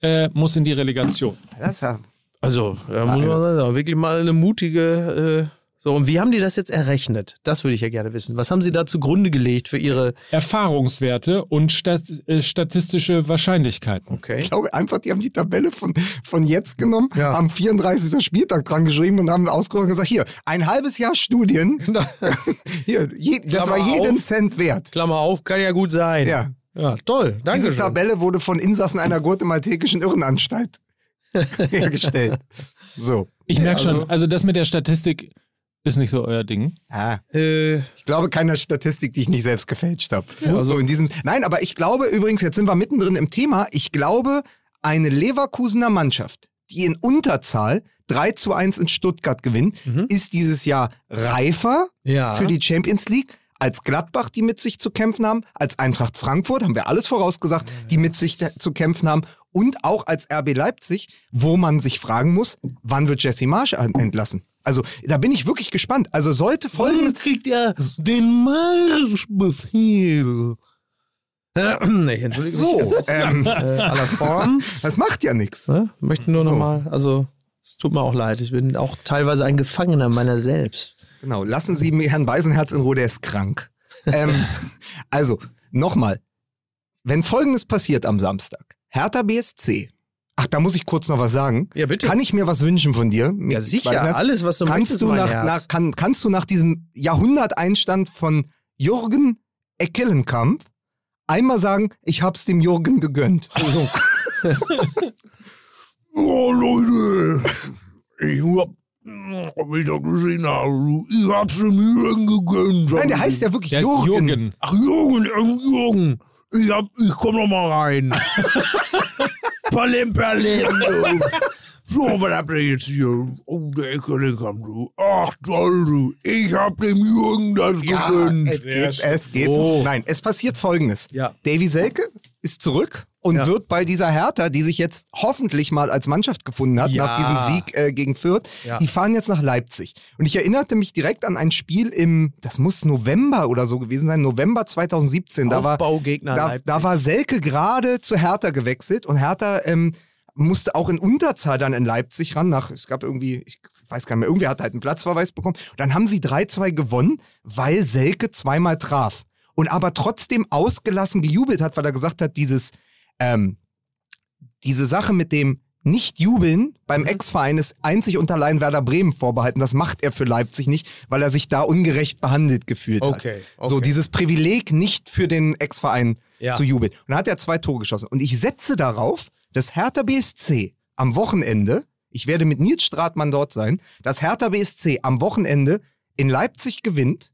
äh, muss in die Relegation. Das ist ja, Also, da muss man sagen, wirklich mal eine mutige So, und wie haben die das jetzt errechnet? Das würde ich ja gerne wissen. Was haben sie da zugrunde gelegt für ihre. Erfahrungswerte und stat äh, statistische Wahrscheinlichkeiten. Okay. Ich glaube einfach, die haben die Tabelle von, von jetzt genommen, Ja. am 34. Spieltag dran geschrieben und haben ausgerechnet und gesagt, hier, ein halbes Jahr Studien, hier, je, das Klammer war jeden auf. Cent wert. Klammer auf, kann ja gut sein. Ja. Ja, toll. Danke Diese schön. Tabelle wurde von Insassen einer guatemaltekischen Irrenanstalt hergestellt. So. Ich merke also- schon, also das mit der Statistik ist nicht so euer Ding. Ah, Äh, ich glaube keiner Statistik, die ich nicht selbst gefälscht habe. Ja, so in diesem. Nein, aber ich glaube übrigens, jetzt sind wir mittendrin im Thema. Ich glaube, eine Leverkusener Mannschaft, die in Unterzahl 3 zu 1 in Stuttgart gewinnt, Mhm. ist dieses Jahr reifer ja. für die Champions League als Gladbach, die mit sich zu kämpfen haben, als Eintracht Frankfurt, haben wir alles vorausgesagt, die mit sich zu kämpfen haben und auch als RB Leipzig, wo man sich fragen muss, wann wird Jesse Marsch en- entlassen? Also da bin ich wirklich gespannt. Also sollte folgendes... kriegt er den Marschbefehl. nee, entschuldige So, mich ähm, äh, aller Form. das macht ja nichts. Ne? Möchten nur So. nochmal, also es tut mir auch leid, ich bin auch teilweise ein Gefangener meiner selbst. Genau, lassen Sie mir Herrn Weisenherz in Ruhe, der ist krank. ähm, also, nochmal. Wenn Folgendes passiert am Samstag. Hertha BSC. Ach, da muss ich kurz noch was sagen. Ja, bitte. Kann ich mir was wünschen von dir? ja, sicher, Weisenherz? alles, was du kannst möchtest, du nach, nach, kann, kannst du nach diesem Jahrhunderteinstand von Jürgen Eckelenkamp einmal sagen, ich hab's dem Jürgen gegönnt. Oh, Leute, ich hab wieder gesehen, habe, ich hab's dem Jürgen gegönnt. Nein, der heißt ja wirklich Der Jürgen. Jürgen. Ach, Jürgen, Jürgen, ich, hab, ich komm noch mal rein. Palim, palim. du. So, was habt ihr jetzt hier? Oh, der Ecke, der kam du. Ach, toll, du. Ich hab dem Jürgen das Ja, gegönnt. es geht, es geht. Oh. Nein, es passiert folgendes. Ja. Davy Selke ist zurück und Ja. wird bei dieser Hertha, die sich jetzt hoffentlich mal als Mannschaft gefunden hat, Ja. nach diesem Sieg äh, gegen Fürth, Ja. die fahren jetzt nach Leipzig. Und ich erinnerte mich direkt an ein Spiel im, das muss November oder so gewesen sein, November 2017. Da war, Aufbaugegner da, da war Selke gerade zu Hertha gewechselt und Hertha ähm, musste auch in Unterzahl dann in Leipzig ran. Nach, es gab irgendwie, ich weiß gar nicht mehr, irgendwer hat halt einen Platzverweis bekommen. Und dann haben sie 3-2 gewonnen, weil Selke zweimal traf. Und aber trotzdem ausgelassen gejubelt hat, weil er gesagt hat, dieses, ähm, diese Sache mit dem Nicht-Jubeln beim Ex-Verein ist einzig und allein Werder Bremen vorbehalten. Das macht er für Leipzig nicht, weil er sich da ungerecht behandelt gefühlt hat. Okay, So okay. dieses Privileg, nicht für den Ex-Verein Ja. zu jubeln. Und dann hat er zwei Tore geschossen. Und ich setze darauf, dass Hertha BSC am Wochenende, ich werde mit Nils Stratmann dort sein, dass Hertha BSC am Wochenende in Leipzig gewinnt,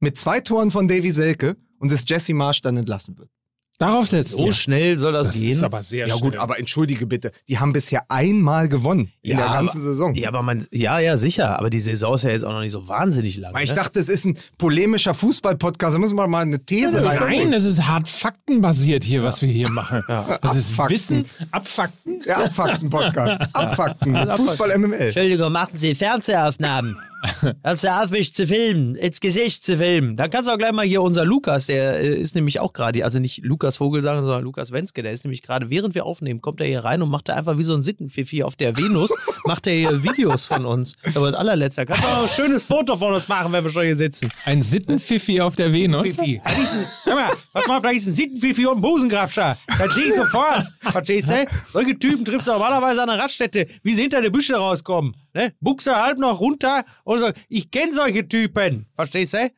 mit zwei Toren von Davy Selke und dass Jesse Marsch dann entlassen wird. Darauf setzt so ihr. schnell soll das, Das gehen. ist aber sehr Ja schnell. gut, aber entschuldige bitte, die haben bisher einmal gewonnen in Ja, der ganzen aber- Saison. ja, aber man, ja, ja, sicher. Aber die Saison ist ja jetzt auch noch nicht so wahnsinnig lang. Weil ich ne? dachte, es ist ein polemischer Fußball-Podcast, da müssen wir mal eine These rein. Nein, das ist hart faktenbasiert hier, was wir hier machen. Das ist Abfakten. Wissen, Abfakten. Der Abfakten-Podcast. Abfakten. Fußball MML. Entschuldigung, machen Sie Fernsehaufnahmen. Hörst du auf, mich zu filmen, ins Gesicht zu filmen. Dann kannst du auch gleich mal hier unser Lukas, der äh, ist nämlich auch gerade, also nicht Lukas Vogelsang, sondern Lukas Wenske, der ist nämlich gerade, während wir aufnehmen, kommt er hier rein und macht da einfach wie so ein Sittenpfiffi auf der Venus, macht er hier Videos von uns. Aber als allerletzter, kannst du auch ein schönes Foto von uns machen, wenn wir schon hier sitzen. Ein Sittenpfiffi auf der Venus. Pfiffi. Da ist ein, hör mal, was macht da ist ein Sittenpfiffi und ein Busengrabscher? Das sehe ich sofort. Verstehst du? Solche Typen triffst du normalerweise an der Raststätte, wie sie hinter der Büsche rauskommen. Ne? Buchse halb noch runter und so. Ich kenne solche Typen. Verstehst du?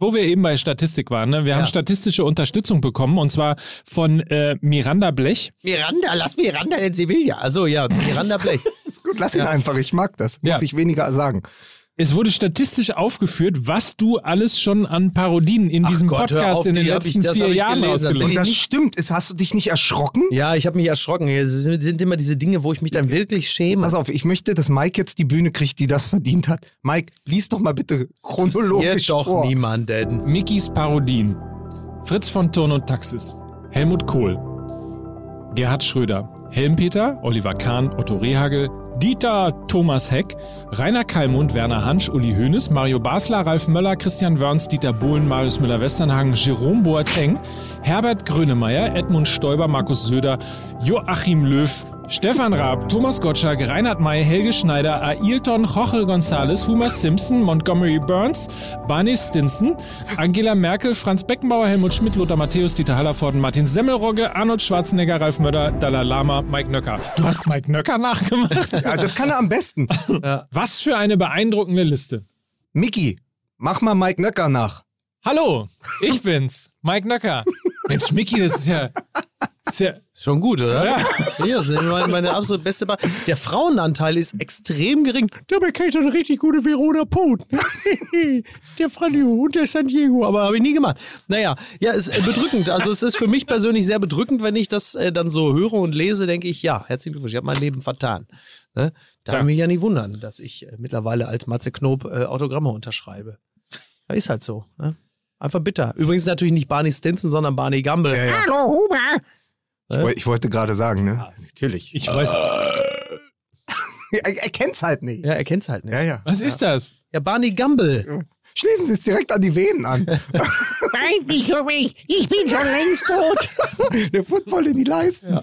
Wo wir eben bei Statistik waren, ne? wir haben statistische Unterstützung bekommen und zwar von äh, Miranda Blech. Miranda, lass Miranda in Sevilla. Also ja, Miranda Blech. Ist gut, lass ihn einfach. Ich mag das. Muss Ja. ich weniger sagen. Es wurde statistisch aufgeführt, was du alles schon an Parodien in diesem Gott, Podcast auf, in den letzten ich- vier Jahren gelesen. Und ausgelegt das stimmt. Ist, hast du dich nicht erschrocken? Ja, ich habe mich erschrocken. Es sind, immer diese Dinge, wo ich mich dann wirklich schäme. Pass auf, ich möchte, dass Mike jetzt die Bühne kriegt, die das verdient hat. Mike, lies doch mal bitte chronologisch doch vor. niemanden. Mikis Parodien. Fritz von Turn und Taxis. Helmut Kohl. Gerhard Schröder. Helmpeter, Oliver Kahn, Otto Rehagel, Dieter Thomas Heck, Rainer Kallmund, Werner Hansch, Uli Hoeneß, Mario Basler, Ralf Möller, Christian Wörns, Dieter Bohlen, Marius Müller-Westernhagen, Jerome Boateng, Herbert Grönemeyer, Edmund Stoiber, Markus Söder, Joachim Löw, Stefan Raab, Thomas Gottschalk, Reinhard May, Helge Schneider, Ailton, Jorge González, Homer Simpson, Montgomery Burns, Barney Stinson, Angela Merkel, Franz Beckenbauer, Helmut Schmidt, Lothar Matthäus, Dieter Hallervorden, Martin Semmelrogge, Arnold Schwarzenegger, Ralf Möller, Dalai Lama, Mike Nöcker. Du hast Mike Nöcker nachgemacht? Ja, das kann er am besten. Was für eine beeindruckende Liste. Mickey, mach mal Mike Nöcker nach. Hallo, ich bin's, Mike Nöcker. Mensch, Micky, das ist ja... Ist ja Ist schon gut, oder? Ja. Ja, das ist meine, meine absolute beste Bar. Der Frauenanteil ist extrem gering. Dabei kann ich doch eine richtig gute Verona Pot. der Franjo und der San Diego, aber habe ich nie gemacht. Naja, ja, ist bedrückend. Also es ist für mich persönlich sehr bedrückend, wenn ich das äh, dann so höre und lese, denke ich, ja, herzlichen Glückwunsch, ich habe mein Leben vertan. Ne? Da Ja. ja. mich ja nie wundern, dass ich äh, mittlerweile als Matze Knob äh, Autogramme unterschreibe. Ja, ist halt so. Ne? Einfach bitter. Übrigens natürlich nicht Barney Stinson, sondern Barney Gumble. Ja, ja. Hallo, Huber. Ich, woll- ich wollte gerade sagen, ne? Natürlich. Ich weiß. Er, er kennt's halt nicht. Ja, er kennt's halt nicht. Ja, ja. Was ist das? Ja, Barney Gumble. Schließen Sie es direkt an die Venen an. Weint nicht um mich. Ich bin schon längst tot. Der Football in die Leisten.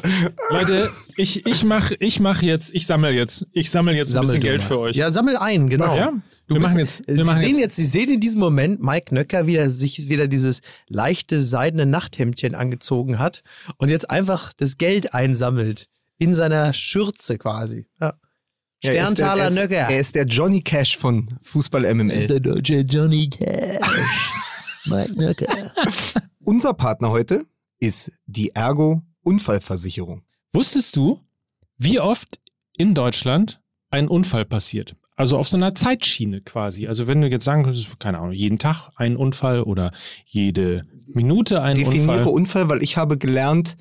Leute, ich, ich mach, ich mach jetzt, ich sammle jetzt, ich sammle jetzt ein Sammel bisschen du Geld mal. für euch. Ja, sammel ein, genau. Ja? Wir machen jetzt, wir Sie machen sehen jetzt, jetzt, Sie sehen in diesem Moment Mike Nöcker, wie er sich wieder dieses leichte seidene Nachthemdchen angezogen hat und jetzt einfach das Geld einsammelt in seiner Schürze quasi. Ja. Ja, er ist der- Sterntaler er ist, Nöcker. Er ist der Johnny Cash von Fußball MML. der deutsche Johnny Cash. Mike Nöcker. Unser Partner heute ist die Ergo Unfallversicherung. wusstest du, wie oft in Deutschland ein Unfall passiert? Also auf so einer Zeitschiene quasi. Also wenn du jetzt sagen könntest, keine Ahnung, jeden Tag ein Unfall oder jede Minute ein Definiere Unfall. Unfall, weil ich habe gelernt,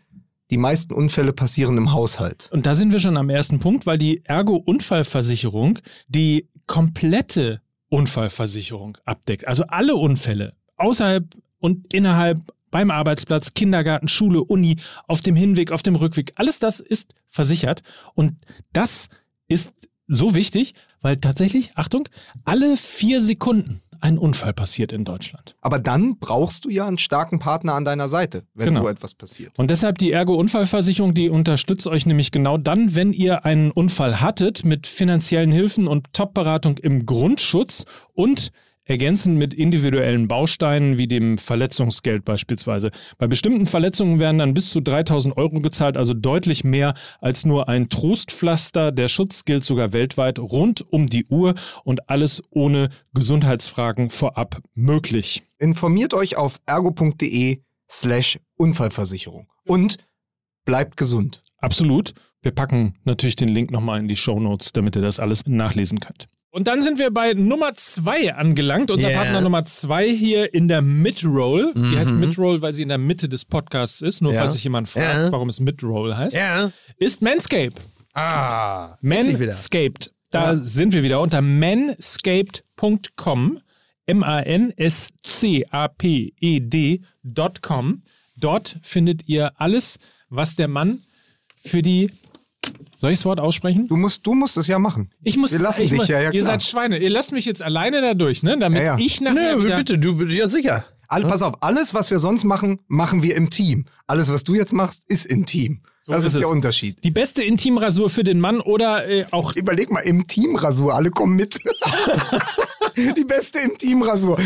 die meisten Unfälle passieren im Haushalt. Und da sind wir schon am ersten Punkt, weil die Ergo-Unfallversicherung die komplette Unfallversicherung abdeckt. Also alle Unfälle außerhalb und innerhalb beim Arbeitsplatz, Kindergarten, Schule, Uni, auf dem Hinweg, auf dem Rückweg. Alles das ist versichert. Und das ist so wichtig, weil tatsächlich, Achtung, alle vier Sekunden ein Unfall passiert in Deutschland. Aber dann brauchst du ja einen starken Partner an deiner Seite, wenn Genau. so etwas passiert. Und deshalb die Ergo-Unfallversicherung, die unterstützt euch nämlich genau dann, wenn ihr einen Unfall hattet, mit finanziellen Hilfen und Top-Beratung im Grundschutz und ergänzend mit individuellen Bausteinen wie dem Verletzungsgeld beispielsweise. Bei bestimmten Verletzungen werden dann bis zu 3000 Euro gezahlt, also deutlich mehr als nur ein Trostpflaster. Der Schutz gilt sogar weltweit rund um die Uhr und alles ohne Gesundheitsfragen vorab möglich. Informiert euch auf ergo.de slash Unfallversicherung und bleibt gesund. Absolut. Wir packen natürlich den Link nochmal in die Show Notes, damit ihr das alles nachlesen könnt. Und dann sind wir bei Nummer zwei angelangt. Unser Yeah. Partner Nummer zwei hier in der Mid-Roll. Die heißt Mid-Roll, weil sie in der Mitte des Podcasts ist. Nur Ja. falls sich jemand fragt, Ja. warum es Mid-Roll heißt. Ja. Ist Manscape. Ah. Manscaped. Da sind wir wieder unter manscaped.com. M-A-N-S-C-A-P-E-D.com. Dort findet ihr alles, was der Mann für die. Soll ich das Wort aussprechen? Du musst, du musst es ja machen. Ich muss, Wir lassen ich dich, muss, ja, ja, Ihr klar. seid Schweine. Ihr lasst mich jetzt alleine da durch, ne? Damit Ja, ja. ich nachher wieder. bitte, du bist ja sicher. All, pass auf, alles, was wir sonst machen, machen wir im Team. Alles, was du jetzt machst, ist im Team. das ist ist, der. Unterschied. Die beste Intimrasur für den Mann oder äh, auch. Überleg mal, im Team Rasur, alle kommen mit. Die beste im Team Rasur.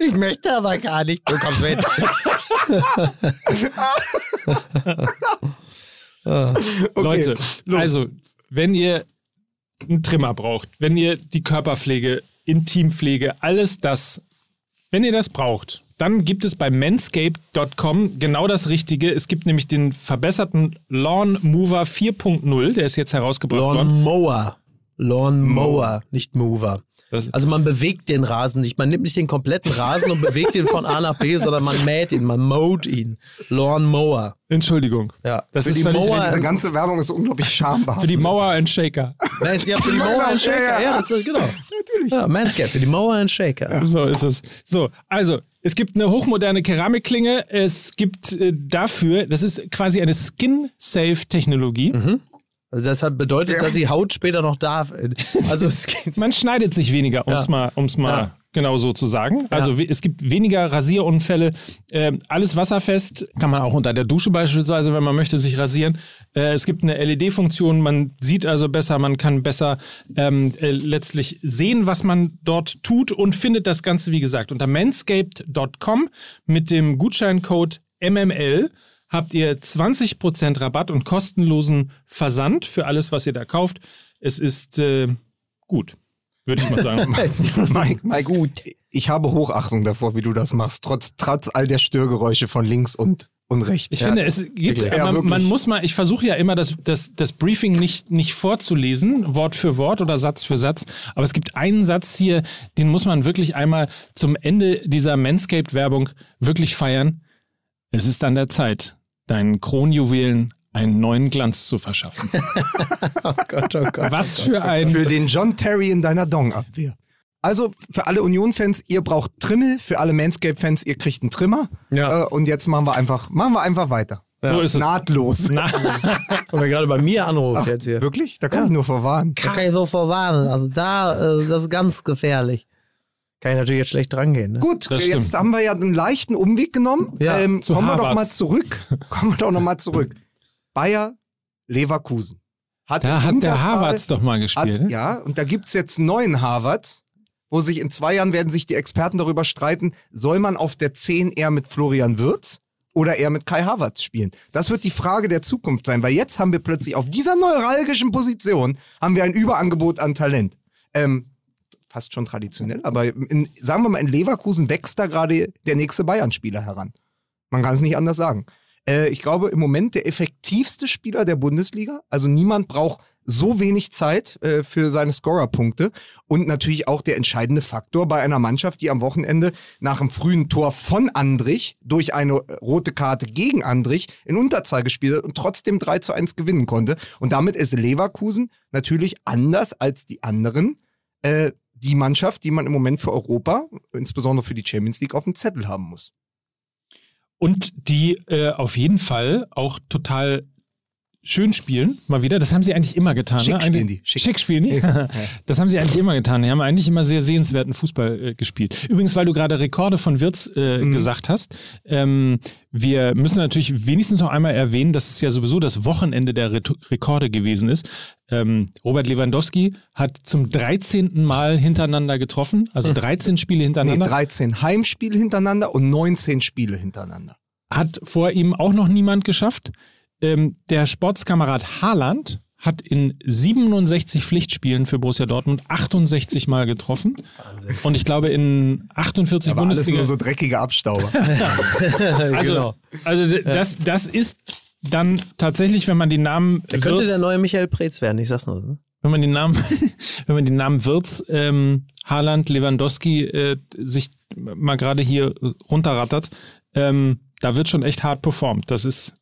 Ich möchte aber gar nicht. Du kommst mit. Leute, los. also, wenn ihr einen Trimmer braucht, wenn ihr die Körperpflege, Intimpflege, alles das, wenn ihr das braucht, dann gibt es bei manscaped.com genau das Richtige. Es gibt nämlich den verbesserten Lawn Mover 4.0, der ist jetzt herausgebracht worden. Lawn Mower. Lawn Mower, nicht Mover. Das- Also man bewegt den Rasen nicht. Man nimmt nicht den kompletten Rasen und bewegt ihn von A nach B, sondern man mäht ihn, man mowt ihn. Lawn Mower. Entschuldigung. Ja. Das Für ist die Mower, Diese ganze Werbung ist unglaublich schambar. Für die Mauer ein Shaker. Nein, ja, für die Mower and Shaker. Ja, ja. Ja, das ist, genau. Natürlich. Ja, Manscaped, für die Mower and Shaker. So ist es. So, also, es gibt eine hochmoderne Keramikklinge. Es gibt äh, dafür, das ist quasi eine Skin-Safe-Technologie. Also deshalb bedeutet, dass die Haut später noch darf. Also es geht. Man schneidet sich weniger, um es Ja. mal, um's mal Ja. genau so zu sagen. Also es gibt weniger Rasierunfälle. Ähm, alles wasserfest, kann man auch unter der Dusche beispielsweise, wenn man möchte, sich rasieren. Äh, es gibt eine LED-Funktion, man sieht also besser, man kann besser ähm, äh, letztlich sehen, was man dort tut und findet das Ganze, wie gesagt, unter manscaped.com mit dem Gutscheincode MML habt ihr 20% Rabatt und kostenlosen Versand für alles, was ihr da kauft. Es ist äh, gut, würde ich mal sagen. Mike, Mike, gut. Ich habe Hochachtung davor, wie du das machst, trotz, trotz all der Störgeräusche von links und, und rechts. Ich finde, es gibt, wirklich. Ja, man, muss mal, ich versuche ja immer das, das, das Briefing nicht, nicht vorzulesen, Wort für Wort oder Satz für Satz, aber es gibt einen Satz hier, den muss man wirklich einmal zum Ende dieser Manscaped-Werbung wirklich feiern. Es ist an der Zeit, deinen Kronjuwelen einen neuen Glanz zu verschaffen. Oh Gott, oh Gott. Was für ein... Für den John Terry in deiner Dong-Abwehr. Also für alle Union-Fans, ihr braucht Trimmel, für alle Manscape-Fans, ihr kriegt einen Trimmer. Ja. Äh, und jetzt machen wir einfach, machen wir einfach weiter. So ist es. Nahtlos. Na, Und wer gerade bei mir anruft jetzt hier. Wirklich? Da kann ich nur verwahren. Da kann ich so vorwarnen. Also da, äh, das ist ganz gefährlich. Kann ich natürlich jetzt schlecht drangehen. Ne? Gut, Das jetzt stimmt. haben wir ja einen leichten Umweg genommen. Ja, ähm, zu kommen wir doch mal zurück. Kommen wir doch noch mal zurück. Bayer Leverkusen. Hat da hat der Harvards doch mal gespielt. Hat, ne? ja, und da gibt's jetzt einen neuen Harvards, wo sich in zwei Jahren werden sich die Experten darüber streiten, soll man auf der 10 eher mit Florian Wirtz oder eher mit Kai Havertz spielen? Das wird die Frage der Zukunft sein, weil jetzt haben wir plötzlich auf dieser neuralgischen Position haben wir ein Überangebot an Talent. Ähm, fast schon traditionell, aber in, sagen wir mal, in Leverkusen wächst da gerade der nächste Bayern-Spieler heran. Man kann es nicht anders sagen. Äh, ich glaube, im Moment der effektivste Spieler der Bundesliga. Also niemand braucht so wenig Zeit äh, für seine Scorerpunkte. Und natürlich auch der entscheidende Faktor bei einer Mannschaft, die am Wochenende nach einem frühen Tor von Andrich durch eine rote Karte gegen Andrich in Unterzahl gespielt hat und trotzdem 3 zu 1 gewinnen konnte. Und damit ist Leverkusen natürlich anders als die anderen. Äh, die Mannschaft, die man im Moment für Europa, insbesondere für die Champions League, auf dem Zettel haben muss. Und die äh, auf jeden Fall auch total schön spielen, mal wieder. Das haben sie eigentlich immer getan. Schick ne? spielen die, schick. Schick, spielen die. Das haben sie eigentlich immer getan. Die haben eigentlich immer sehr sehenswerten Fußball äh, gespielt. Übrigens, weil du gerade Rekorde von Wirtz äh, Mhm. gesagt hast, ähm, wir müssen natürlich wenigstens noch einmal erwähnen, dass es ja sowieso das Wochenende der Re Rekorde gewesen ist. Ähm, Robert Lewandowski hat zum 13. Mal hintereinander getroffen, also 13 Spiele Nee, hintereinander. 13 Heimspiele hintereinander und 19 Spiele hintereinander. hat vor ihm auch noch niemand geschafft. Ähm, der Sportskamerad Haaland hat in 67 Pflichtspielen für Borussia Dortmund 68 Mal getroffen. Und ich glaube in 48 Aber alles Bundesliga. nur so dreckige Abstauber. also, genau. also das, das ist dann tatsächlich, wenn man die Namen Der könnte Wirtz- der neue Michael Preetz werden, ich sag's nur. Ne? wenn man den Namen, wenn man den Namen Wirtz, ähm, Haaland, Lewandowski äh, sich mal gerade hier runterrattert, ähm, da wird schon echt hart performt. Das ist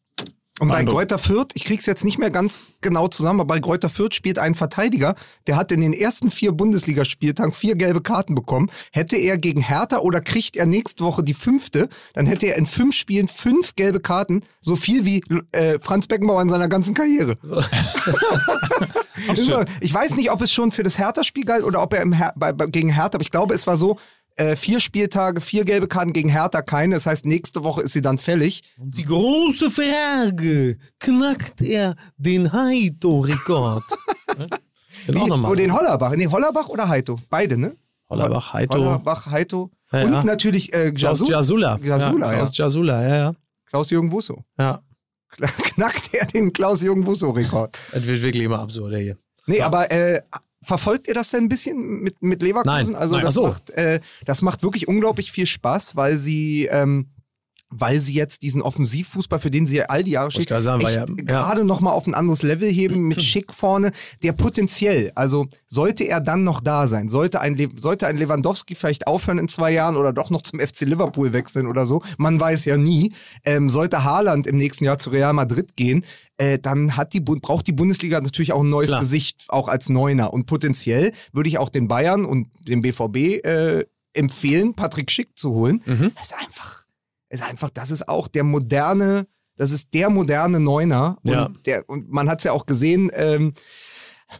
Und bei. Greuther Fürth, ich krieg's jetzt nicht mehr ganz genau zusammen, aber bei Greuther Fürth spielt ein Verteidiger, der hat in den ersten vier Bundesligaspieltagen vier gelbe Karten bekommen. Hätte er gegen Hertha oder kriegt er nächste Woche die fünfte, dann hätte er in fünf Spielen fünf gelbe Karten, so viel wie äh, Franz Beckenbauer in seiner ganzen Karriere. schön. Ich weiß nicht, ob es schon für das Hertha-Spiel galt oder ob er im Her bei, bei, gegen Hertha, aber ich glaube, es war so, äh, vier Spieltage, vier gelbe Karten gegen Hertha, keine. Das heißt, nächste Woche ist sie dann fällig. Die große Frage, knackt er den Heito-Rekord? Wie, oh, den Hollerbach. Nee, Hollerbach oder Heito? Beide, ne? Hollerbach, Heito. Hollerbach, Heito. Ja, und ja. natürlich äh, Jasu, Jasula. Jasula, ja. Klaus Jasula, ja, ja. Klaus-Jürgen Wusso. ja. Knackt er den Klaus-Jürgen Wusso-Rekord. Das wird wirklich immer absurder hier. Nee, aber äh, verfolgt ihr das denn ein bisschen mit, mit Leverkusen? Nein, Also nein. das, so. macht, äh, das macht wirklich unglaublich viel Spaß, weil sie, ähm, weil sie jetzt diesen Offensivfußball, für den sie ja all die Jahre gerade sagen, ja- gerade noch mal auf ein anderes Level heben mit Schick vorne, der potenziell, also sollte er dann noch da sein, sollte ein, Le sollte ein Lewandowski vielleicht aufhören in zwei Jahren oder doch noch zum FC Liverpool wechseln oder so, man weiß ja nie, ähm, sollte Haaland im nächsten Jahr zu Real Madrid gehen, äh, dann hat die, braucht die Bundesliga natürlich auch ein neues Klar. Gesicht, auch als Neuner. Und potenziell würde ich auch den Bayern und dem BVB äh, empfehlen, Patrick Schick zu holen. Mhm. Das ist einfach, ist einfach, das ist auch der moderne, das ist der moderne Neuner. Und, Ja. der, und man hat es ja auch gesehen, ähm,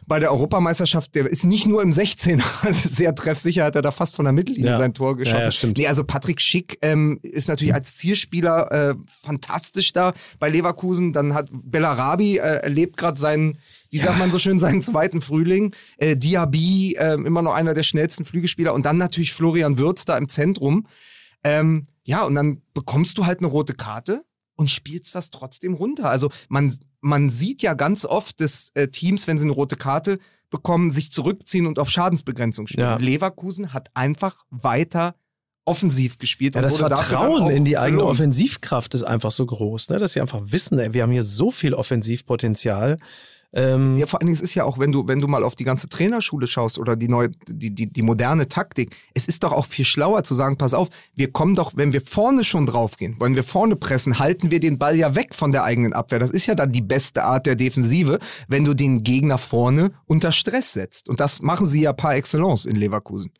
bei der Europameisterschaft, der ist nicht nur im 16er, also sehr treffsicher, hat er da fast von der Mittellinie Ja. sein Tor geschossen. Ja, ja, stimmt. Nee, also Patrick Schick ähm, ist natürlich als Zielspieler äh, fantastisch da bei Leverkusen. Dann hat Bellarabi äh, erlebt gerade seinen, wie sagt man so schön, seinen zweiten Frühling. Äh, Diaby, äh, immer noch einer der schnellsten Flügelspieler. Und dann natürlich Florian Würz da im Zentrum. Ähm, ja, und dann bekommst du halt eine rote Karte und spielst das trotzdem runter. Also man, man sieht ja ganz oft, dass äh, Teams, wenn sie eine rote Karte bekommen, sich zurückziehen und auf Schadensbegrenzung spielen. Ja. Leverkusen hat einfach weiter offensiv gespielt. Ja, und das Vertrauen in die eigene belohnt. Offensivkraft ist einfach so groß, ne? dass sie einfach wissen, ey, wir haben hier so viel Offensivpotenzial. Ähm, Ja, vor allen Dingen, es ist ja auch, wenn du, wenn du mal auf die ganze Trainerschule schaust oder die neue, die, die, die moderne Taktik, es ist doch auch viel schlauer zu sagen, pass auf, wir kommen doch, wenn wir vorne schon draufgehen, wenn wir vorne pressen, halten wir den Ball ja weg von der eigenen Abwehr. Das ist ja dann die beste Art der Defensive, wenn du den Gegner vorne unter Stress setzt. Und das machen sie ja par excellence in Leverkusen.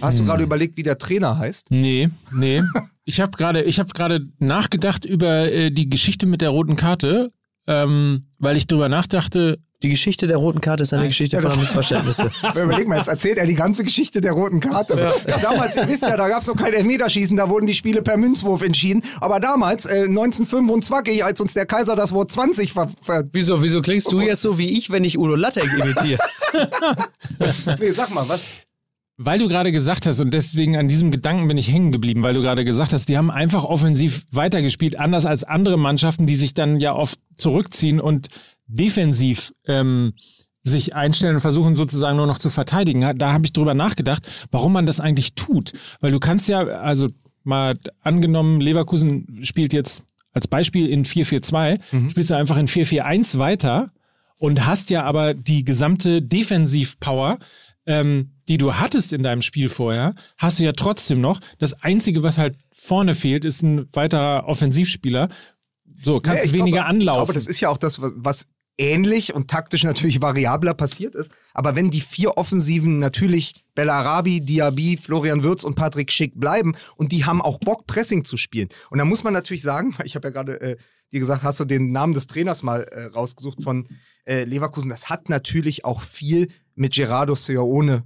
Hast du Hm. gerade überlegt, wie der Trainer heißt? Nee, nee. Ich habe gerade ich hab gerade nachgedacht über äh, die Geschichte mit der roten Karte, ähm, weil ich drüber nachdachte, die Geschichte der roten Karte ist eine Geschichte voller Missverständnisse. Überleg mal, jetzt erzählt er die ganze Geschichte der roten Karte. Ja. Damals, ihr wisst ja, da gab es noch kein Elfmeterschießen, da wurden die Spiele per Münzwurf entschieden. Aber damals, äh, 1925, als uns der Kaiser das Wort 20 ver... ver wieso, wieso klingst du jetzt so wie ich, wenn ich Udo Lattek imitiere? nee, sag mal, was? Weil du gerade gesagt hast, und deswegen an diesem Gedanken bin ich hängen geblieben, weil du gerade gesagt hast, die haben einfach offensiv weitergespielt, anders als andere Mannschaften, die sich dann ja oft zurückziehen und defensiv ähm, sich einstellen und versuchen sozusagen nur noch zu verteidigen. Da habe ich drüber nachgedacht, warum man das eigentlich tut. Weil du kannst ja, also mal angenommen, Leverkusen spielt jetzt als Beispiel in 4-4-2, Mhm. spielst du einfach in 4-4-1 weiter und hast ja aber die gesamte Defensivpower, ähm, die du hattest in deinem Spiel vorher, hast du ja trotzdem noch. Das Einzige, was halt vorne fehlt, ist ein weiterer Offensivspieler. So, kannst Ja, du weniger glaube, anlaufen. Aber das ist ja auch das, was- was ähnlich und taktisch natürlich variabler passiert ist. Aber wenn die vier Offensiven natürlich Bellarabi, Diaby, Florian Würz und Patrick Schick bleiben und die haben auch Bock, Pressing zu spielen. Und da muss man natürlich sagen, ich habe ja gerade äh, dir gesagt, hast du den Namen des Trainers mal äh, rausgesucht von äh, Leverkusen. Das hat natürlich auch viel mit Gerardo Seoane,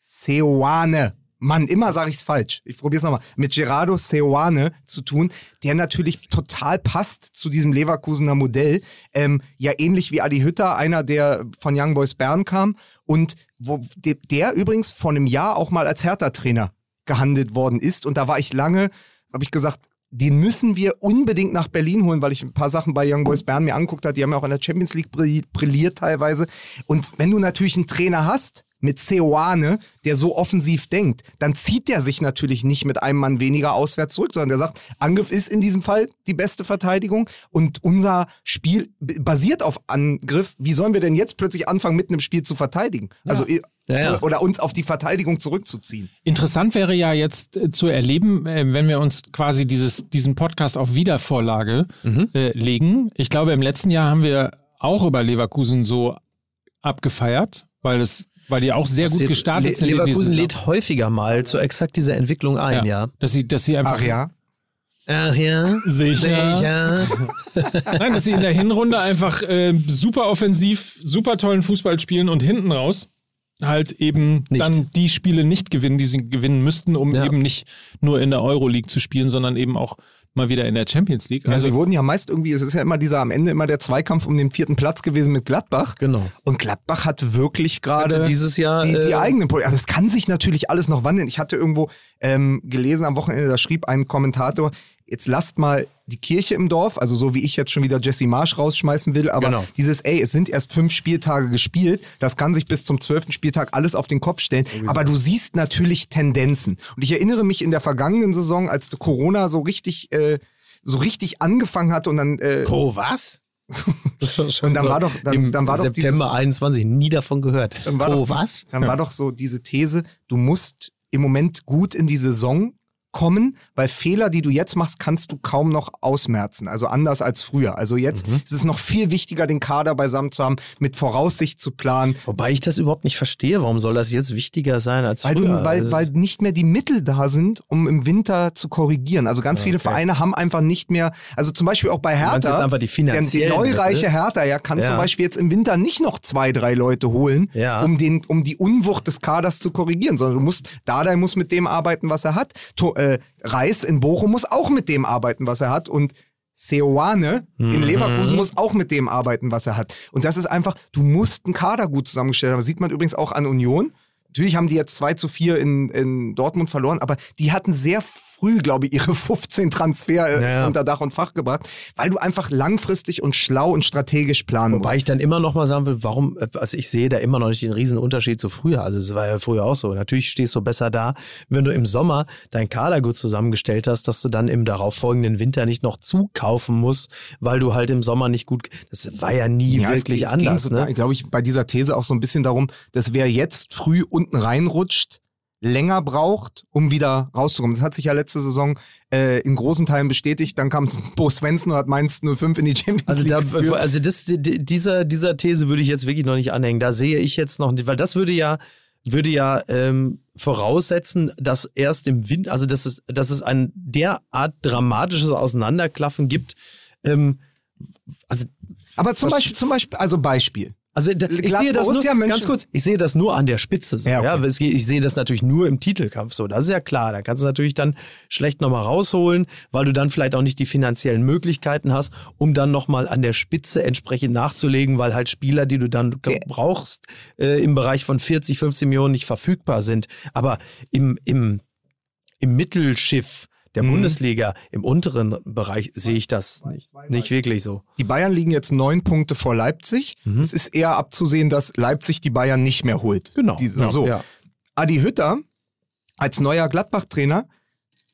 Seoane, Mann, immer sage ich es falsch. Ich probiere es nochmal. Mit Gerardo Seoane zu tun, der natürlich total passt zu diesem Leverkusener Modell. Ähm, ja, ähnlich wie Adi Hütter, einer, der von Young Boys Bern kam und wo der, der übrigens vor einem Jahr auch mal als Hertha-Trainer gehandelt worden ist. Und da war ich lange, habe ich gesagt, den müssen wir unbedingt nach Berlin holen, weil ich ein paar Sachen bei Young Boys Bern mir anguckt habe. Die haben ja auch in der Champions League brilli- brilliert teilweise. Und wenn du natürlich einen Trainer hast mit Seoane, der so offensiv denkt, dann zieht der sich natürlich nicht mit einem Mann weniger auswärts zurück, sondern der sagt, Angriff ist in diesem Fall die beste Verteidigung und unser Spiel basiert auf Angriff. Wie sollen wir denn jetzt plötzlich anfangen, mitten im Spiel zu verteidigen? Also Ja, ja. Oder, oder uns auf die Verteidigung zurückzuziehen. Interessant wäre ja jetzt äh, zu erleben, äh, wenn wir uns quasi dieses, diesen Podcast auf Wiedervorlage Mhm. äh, legen. Ich glaube, im letzten Jahr haben wir auch über Leverkusen so abgefeiert, weil es, weil die auch sehr gut Le- gestartet sind. in Leverkusen lädt häufiger mal zu exakt dieser Entwicklung ein, ja. Dass sie, dass sie einfach Ach ja. Ach ja. sicher, Sicher. Nein, dass sie in der Hinrunde einfach äh, super offensiv, super tollen Fußball spielen und hinten raus halt eben Nicht. dann die Spiele nicht gewinnen, die sie gewinnen müssten, um Ja. eben nicht nur in der Euroleague zu spielen, sondern eben auch mal wieder in der Champions League. Ja, Also sie wurden ja meist irgendwie, es ist ja immer dieser am Ende immer der Zweikampf um den vierten Platz gewesen mit Gladbach. Genau. Und Gladbach hat wirklich gerade dieses Jahr, die, die äh, eigenen Probleme. Aber das kann sich natürlich alles noch wandeln. Ich hatte irgendwo ähm, gelesen am Wochenende, da schrieb ein Kommentator, jetzt lasst mal die Kirche im Dorf, also so wie ich jetzt schon wieder Jesse Marsch rausschmeißen will, aber Genau. dieses, ey, es sind erst fünf Spieltage gespielt, das kann sich bis zum zwölften Spieltag alles auf den Kopf stellen, aber du siehst natürlich Tendenzen. Und ich erinnere mich in der vergangenen Saison, als Corona so richtig, äh, so richtig angefangen hat und dann äh, Co, was? Und dann war doch- dann- dann war doch September dieses- 21 nie davon gehört. Dann war Co, doch, was? Dann war doch so diese These, du musst im Moment gut in die Saison kommen, weil Fehler, die du jetzt machst, kannst du kaum noch ausmerzen. Also anders als früher. Also jetzt Mhm. ist es noch viel wichtiger, den Kader beisammen zu haben, mit Voraussicht zu planen. Wobei ich das überhaupt nicht verstehe. Warum soll das jetzt wichtiger sein als Weil, früher? du, weil, Also- weil nicht mehr die Mittel da sind, um im Winter zu korrigieren. Also ganz viele Okay. Vereine haben einfach nicht mehr, also zum Beispiel auch bei Hertha, jetzt einfach die der- die finanziellen neureiche Mittel? Hertha, ja, kann Ja. zum Beispiel jetzt im Winter nicht noch zwei, drei Leute holen, Ja. um, den, um die Unwucht des Kaders zu korrigieren, sondern du musst, Dardai muss mit dem arbeiten, was er hat. To, äh, Reis in Bochum muss auch mit dem arbeiten, was er hat und Seoane Mhm. in Leverkusen muss auch mit dem arbeiten, was er hat. Und das ist einfach, du musst einen Kader gut zusammengestellt haben. Das sieht man übrigens auch an Union. Natürlich haben die jetzt 2 zu 4 in, in Dortmund verloren, aber die hatten sehr früh, glaube ich, ihre 15 Transfer äh, Ja, ja. unter Dach und Fach gebracht, weil du einfach langfristig und schlau und strategisch planen Wobei musst. ich dann immer noch mal sagen will, warum, äh, also ich sehe da immer noch nicht den riesen Unterschied zu früher. Also es war ja früher auch so. Natürlich stehst du besser da, wenn du im Sommer dein Kader gut zusammengestellt hast, dass du dann im darauffolgenden Winter nicht noch zukaufen musst, weil du halt im Sommer nicht gut, das war ja nie Ja, es wirklich ging- es ging anders. so, ne? glaube ich, bei dieser These auch so ein bisschen darum, dass wer jetzt früh unten reinrutscht, länger braucht, um wieder rauszukommen. Das hat sich ja letzte Saison äh, in großen Teilen bestätigt. Dann kam Bo Svensson und hat Mainz 05 in die Champions Also, League da, geführt. also das, die- dieser, dieser These würde ich jetzt wirklich noch nicht anhängen. Da sehe ich jetzt noch nicht, weil das würde ja, würde ja ähm, voraussetzen, dass erst im Winter, also dass es, dass es ein derart dramatisches Auseinanderklaffen gibt. Ähm, also Aber zum Beispiel, zum Beispiel, also Beispiel. Also da, ich sehe das nur, ganz kurz, ich sehe das nur an der Spitze. So, Ja, ja, okay. Geht- Ich sehe das natürlich nur im Titelkampf so. Das ist ja klar. Da kannst du natürlich dann schlecht nochmal rausholen, weil du dann vielleicht auch nicht die finanziellen Möglichkeiten hast, um dann nochmal an der Spitze entsprechend nachzulegen, weil halt Spieler, die du dann Ja. brauchst, äh, im Bereich von 40, 15 Millionen nicht verfügbar sind. Aber im, im, im Mittelschiff der Mhm. Bundesliga, im unteren Bereich sehe ich das nicht, nicht wirklich so. Die Bayern liegen jetzt neun Punkte vor Leipzig. Mhm. Es ist eher abzusehen, dass Leipzig die Bayern nicht mehr holt. Genau. Die, Ja. so. Ja. Adi Hütter als neuer Gladbach-Trainer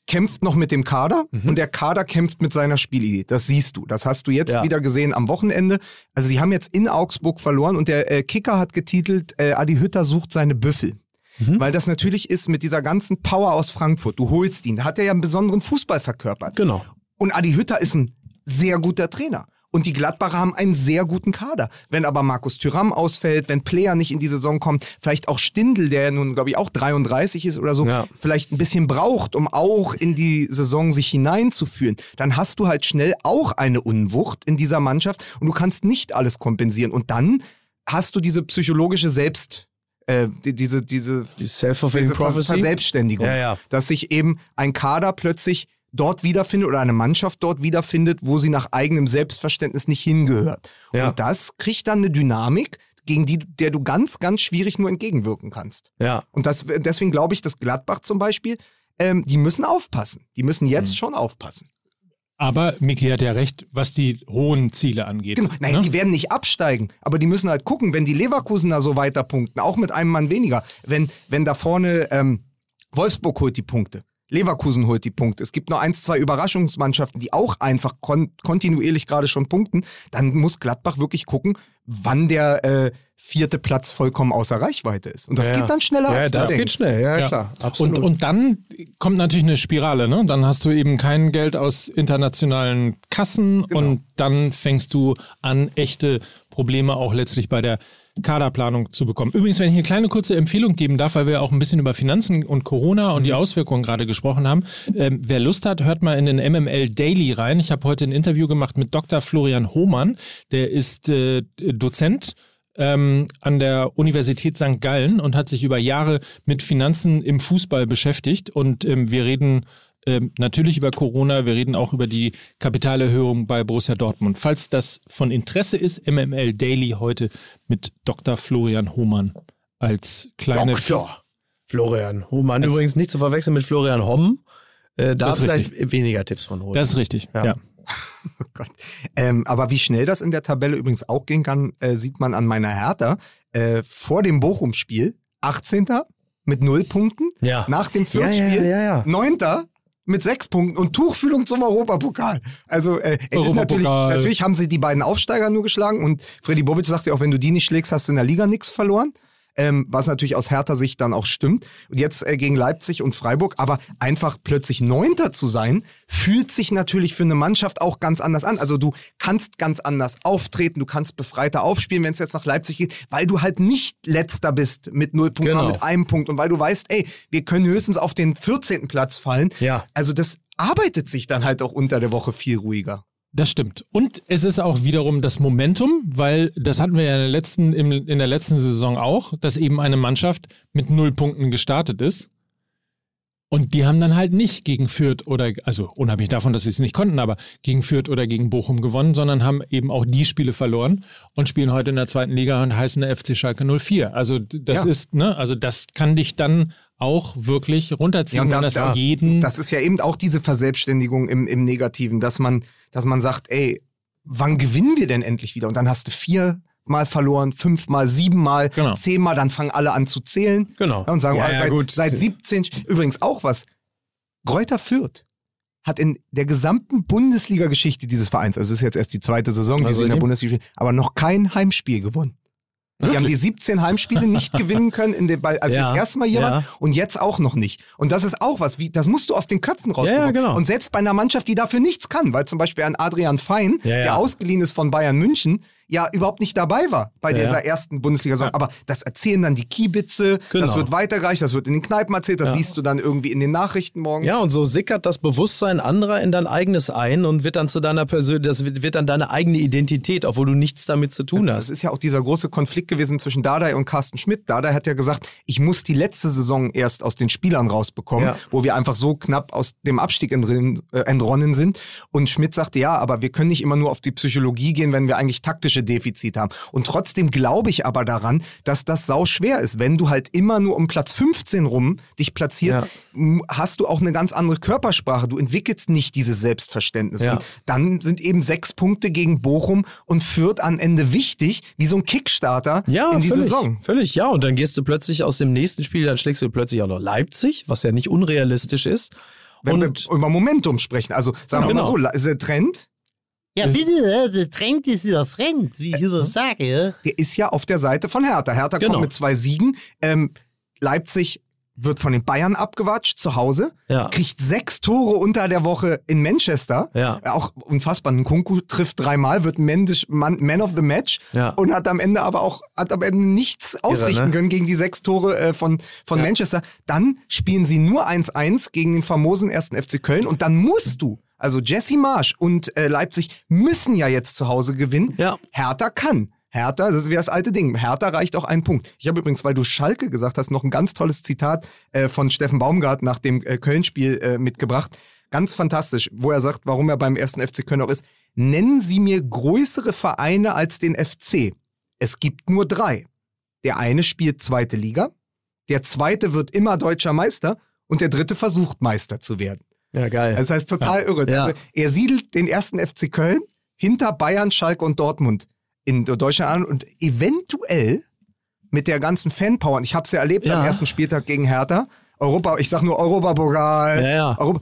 kämpft noch mit dem Kader Mhm. und der Kader kämpft mit seiner Spielidee. Das siehst du. Das hast du jetzt Ja. wieder gesehen am Wochenende. Also sie haben jetzt in Augsburg verloren und der äh, Kicker hat getitelt, äh, Adi Hütter sucht seine Büffel. Mhm. Weil das natürlich ist mit dieser ganzen Power aus Frankfurt. Du holst ihn. Da hat er ja einen besonderen Fußball verkörpert. Genau. Und Adi Hütter ist ein sehr guter Trainer. Und die Gladbacher haben einen sehr guten Kader. Wenn aber Markus Thüram ausfällt, wenn Player nicht in die Saison kommt, vielleicht auch Stindl, der nun, glaube ich, auch 33 ist oder so, Ja. vielleicht ein bisschen braucht, um auch in die Saison sich hineinzuführen, dann hast du halt schnell auch eine Unwucht in dieser Mannschaft und du kannst nicht alles kompensieren. Und dann hast du diese psychologische Selbst, äh, die, diese, diese, Die Self-fulfilling Prophecy. Verselbstständigung Ja, ja. dass sich eben ein Kader plötzlich dort wiederfindet oder eine Mannschaft dort wiederfindet, wo sie nach eigenem Selbstverständnis nicht hingehört. Ja. Und das kriegt dann eine Dynamik, gegen die der du ganz, ganz schwierig nur entgegenwirken kannst. Ja. Und das, deswegen glaube ich, dass Gladbach zum Beispiel, ähm, die müssen aufpassen. Die müssen jetzt Mhm. schon aufpassen. Aber Miki hat ja recht, was die hohen Ziele angeht. Genau. Nein, ne? die werden nicht absteigen, aber die müssen halt gucken, wenn die Leverkusener so weiter punkten, auch mit einem Mann weniger, wenn, wenn da vorne ähm, Wolfsburg holt die Punkte. Leverkusen holt die Punkte. Es gibt noch eins, zwei Überraschungsmannschaften, die auch einfach kon kontinuierlich gerade schon punkten. Dann muss Gladbach wirklich gucken, wann der äh, vierte Platz vollkommen außer Reichweite ist. Und das Ja, geht dann schneller Ja, als das geht schnell, ja, Ja. klar. Absolut. Und, und dann kommt natürlich eine Spirale, ne? Dann hast du eben kein Geld aus internationalen Kassen Genau. und dann fängst du an, echte Probleme auch letztlich bei der Kaderplanung zu bekommen. Übrigens, wenn ich eine kleine kurze Empfehlung geben darf, weil wir auch ein bisschen über Finanzen und Corona und die Mhm. Auswirkungen gerade gesprochen haben. Ähm, wer Lust hat, hört mal in den MML Daily rein. Ich habe heute ein Interview gemacht mit Dr. Florian Hohmann. Der ist äh, Dozent ähm, an der Universität St. Gallen und hat sich über Jahre mit Finanzen im Fußball beschäftigt. Und ähm, wir reden ähm, natürlich über Corona, wir reden auch über die Kapitalerhöhung bei Borussia Dortmund. Falls das von Interesse ist, MML Daily heute mit Dr. Florian Hohmann als kleine Doktor Florian Humann. Als- Übrigens nicht zu verwechseln mit Florian Homm. Äh, da vielleicht weniger Tipps von holen. Das ist richtig. Ja. Ja. Oh Gott. Ähm, aber wie schnell das in der Tabelle übrigens auch gehen kann, äh, sieht man an meiner Hertha. Äh, vor dem Bochum-Spiel 18. mit null Punkten. Ja. Nach dem ja, ja, Fürth-Spiel ja, ja. 9. mit sechs Punkten und Tuchfühlung zum Europapokal. Also äh, es ist natürlich, Europapokal. natürlich haben sie die beiden Aufsteiger nur geschlagen und Freddy Bobic sagt ja auch, wenn du die nicht schlägst, hast du in der Liga nichts verloren. Ähm, was natürlich aus härter Sicht dann auch stimmt. Und jetzt äh, gegen Leipzig und Freiburg, aber einfach plötzlich Neunter zu sein, fühlt sich natürlich für eine Mannschaft auch ganz anders an. Also du kannst ganz anders auftreten, du kannst befreiter aufspielen, wenn es jetzt nach Leipzig geht, weil du halt nicht letzter bist mit null Punkten, Genau. mit einem Punkt und weil du weißt, ey, wir können höchstens auf den 14. Platz fallen. Ja. Also das arbeitet sich dann halt auch unter der Woche viel ruhiger. Das stimmt. Und es ist auch wiederum das Momentum, weil das hatten wir ja in der letzten, in der letzten Saison auch, dass eben eine Mannschaft mit null Punkten gestartet ist. Und die haben dann halt nicht gegen Fürth oder, also unabhängig davon, dass sie es nicht konnten, aber gegen Fürth oder gegen Bochum gewonnen, sondern haben eben auch die Spiele verloren und spielen heute in der zweiten Liga und heißen der FC Schalke 04. Also das Ja. ist, ne, also das kann dich dann auch wirklich runterziehen, und wenn da- das da- jeden. Das ist ja eben auch diese Verselbstständigung im, im Negativen, dass man, dass man sagt, ey, wann gewinnen wir denn endlich wieder? Und dann hast du viermal verloren, fünfmal, siebenmal, Genau. zehnmal, dann fangen alle an zu zählen Genau. ja, und sagen, Ja, oh, ja, seit, gut. seit 17, übrigens auch was, Greuther Fürth hat in der gesamten Bundesliga-Geschichte dieses Vereins, also es ist jetzt erst die zweite Saison, die Also sie in der Bundesliga aber noch kein Heimspiel gewonnen. Die haben die 17 Heimspiele nicht gewinnen können, in dem, als Ja, sie das erste Mal hier ja. waren und jetzt auch noch nicht. Und das ist auch was, wie, das musst du aus den Köpfen rausbekommen. Ja, ja, genau. Und selbst bei einer Mannschaft, die dafür nichts kann, weil zum Beispiel ein Adrian Fein, Ja, ja. der ausgeliehen ist von Bayern München, ja überhaupt nicht dabei war bei Ja, dieser ja. ersten Bundesliga-Saison. Aber das erzählen dann die Kiebitze, das Genau. wird weitergereicht, das wird in den Kneipen erzählt, das Ja. siehst du dann irgendwie in den Nachrichten morgens. Ja, und so sickert das Bewusstsein anderer in dein eigenes ein und wird dann zu deiner Persön das wird, dann deine eigene Identität, obwohl du nichts damit zu tun Das hast. ist ja auch dieser große Konflikt gewesen zwischen Dardai und Carsten Schmidt. Dardai hat ja gesagt, ich muss die letzte Saison erst aus den Spielern rausbekommen, Ja. wo wir einfach so knapp aus dem Abstieg entrin- äh, entronnen sind. Und Schmidt sagte, ja, aber wir können nicht immer nur auf die Psychologie gehen, wenn wir eigentlich taktische Defizite haben. Und trotzdem glaube ich aber daran, dass das sau schwer ist. Wenn du halt immer nur um Platz 15 rum dich platzierst, Ja. hast du auch eine ganz andere Körpersprache. Du entwickelst nicht dieses Selbstverständnis. Ja. Und dann sind eben sechs Punkte gegen Bochum und Fürth am Ende wichtig, wie so ein Kickstarter Ja, in die völlig, Saison. völlig, ja. Und dann gehst du plötzlich aus dem nächsten Spiel, dann schlägst du plötzlich auch noch Leipzig, was ja nicht unrealistisch ist. Wenn und wir über Momentum sprechen. Also sagen wir Genau. mal so, la- ist der Trend, Ja, bitte, der Trend ist ja fremd, wie ich immer sage. der ist ja auf der Seite von Hertha. Hertha Genau. kommt mit zwei Siegen. Ähm, Leipzig wird von den Bayern abgewatscht zu Hause, Ja. kriegt sechs Tore unter der Woche in Manchester. Ja. Auch unfassbar. Nkunku trifft dreimal, wird Man, Man, Man of the Match Ja. und hat am Ende aber auch hat am Ende nichts ausrichten ne? können gegen die sechs Tore äh, von, von Manchester. Dann spielen sie nur 1-1 gegen den famosen ersten FC Köln und dann musst du, also Jesse Marsch und äh, Leipzig müssen ja jetzt zu Hause gewinnen. Ja. Hertha kann. Hertha, das ist wie das alte Ding. Hertha reicht auch ein Punkt. Ich habe übrigens, weil du Schalke gesagt hast, noch ein ganz tolles Zitat äh, von Steffen Baumgart nach dem äh, Köln-Spiel äh, mitgebracht. Ganz fantastisch, wo er sagt, warum er beim ersten FC Köln auch ist. Nennen Sie mir größere Vereine als den FC. Es gibt nur drei. Der eine spielt zweite Liga, der zweite wird immer deutscher Meister und der dritte versucht Meister zu werden. Ja, geil. Das heißt total irre. Ja. Also, er siedelt den ersten FC Köln hinter Bayern, Schalke und Dortmund in Deutschland an und eventuell mit der ganzen Fanpower, und ich habe es ja erlebt Ja. am ersten Spieltag gegen Hertha, Europa, ich sag nur Europapokal, Ja, ja. Europa,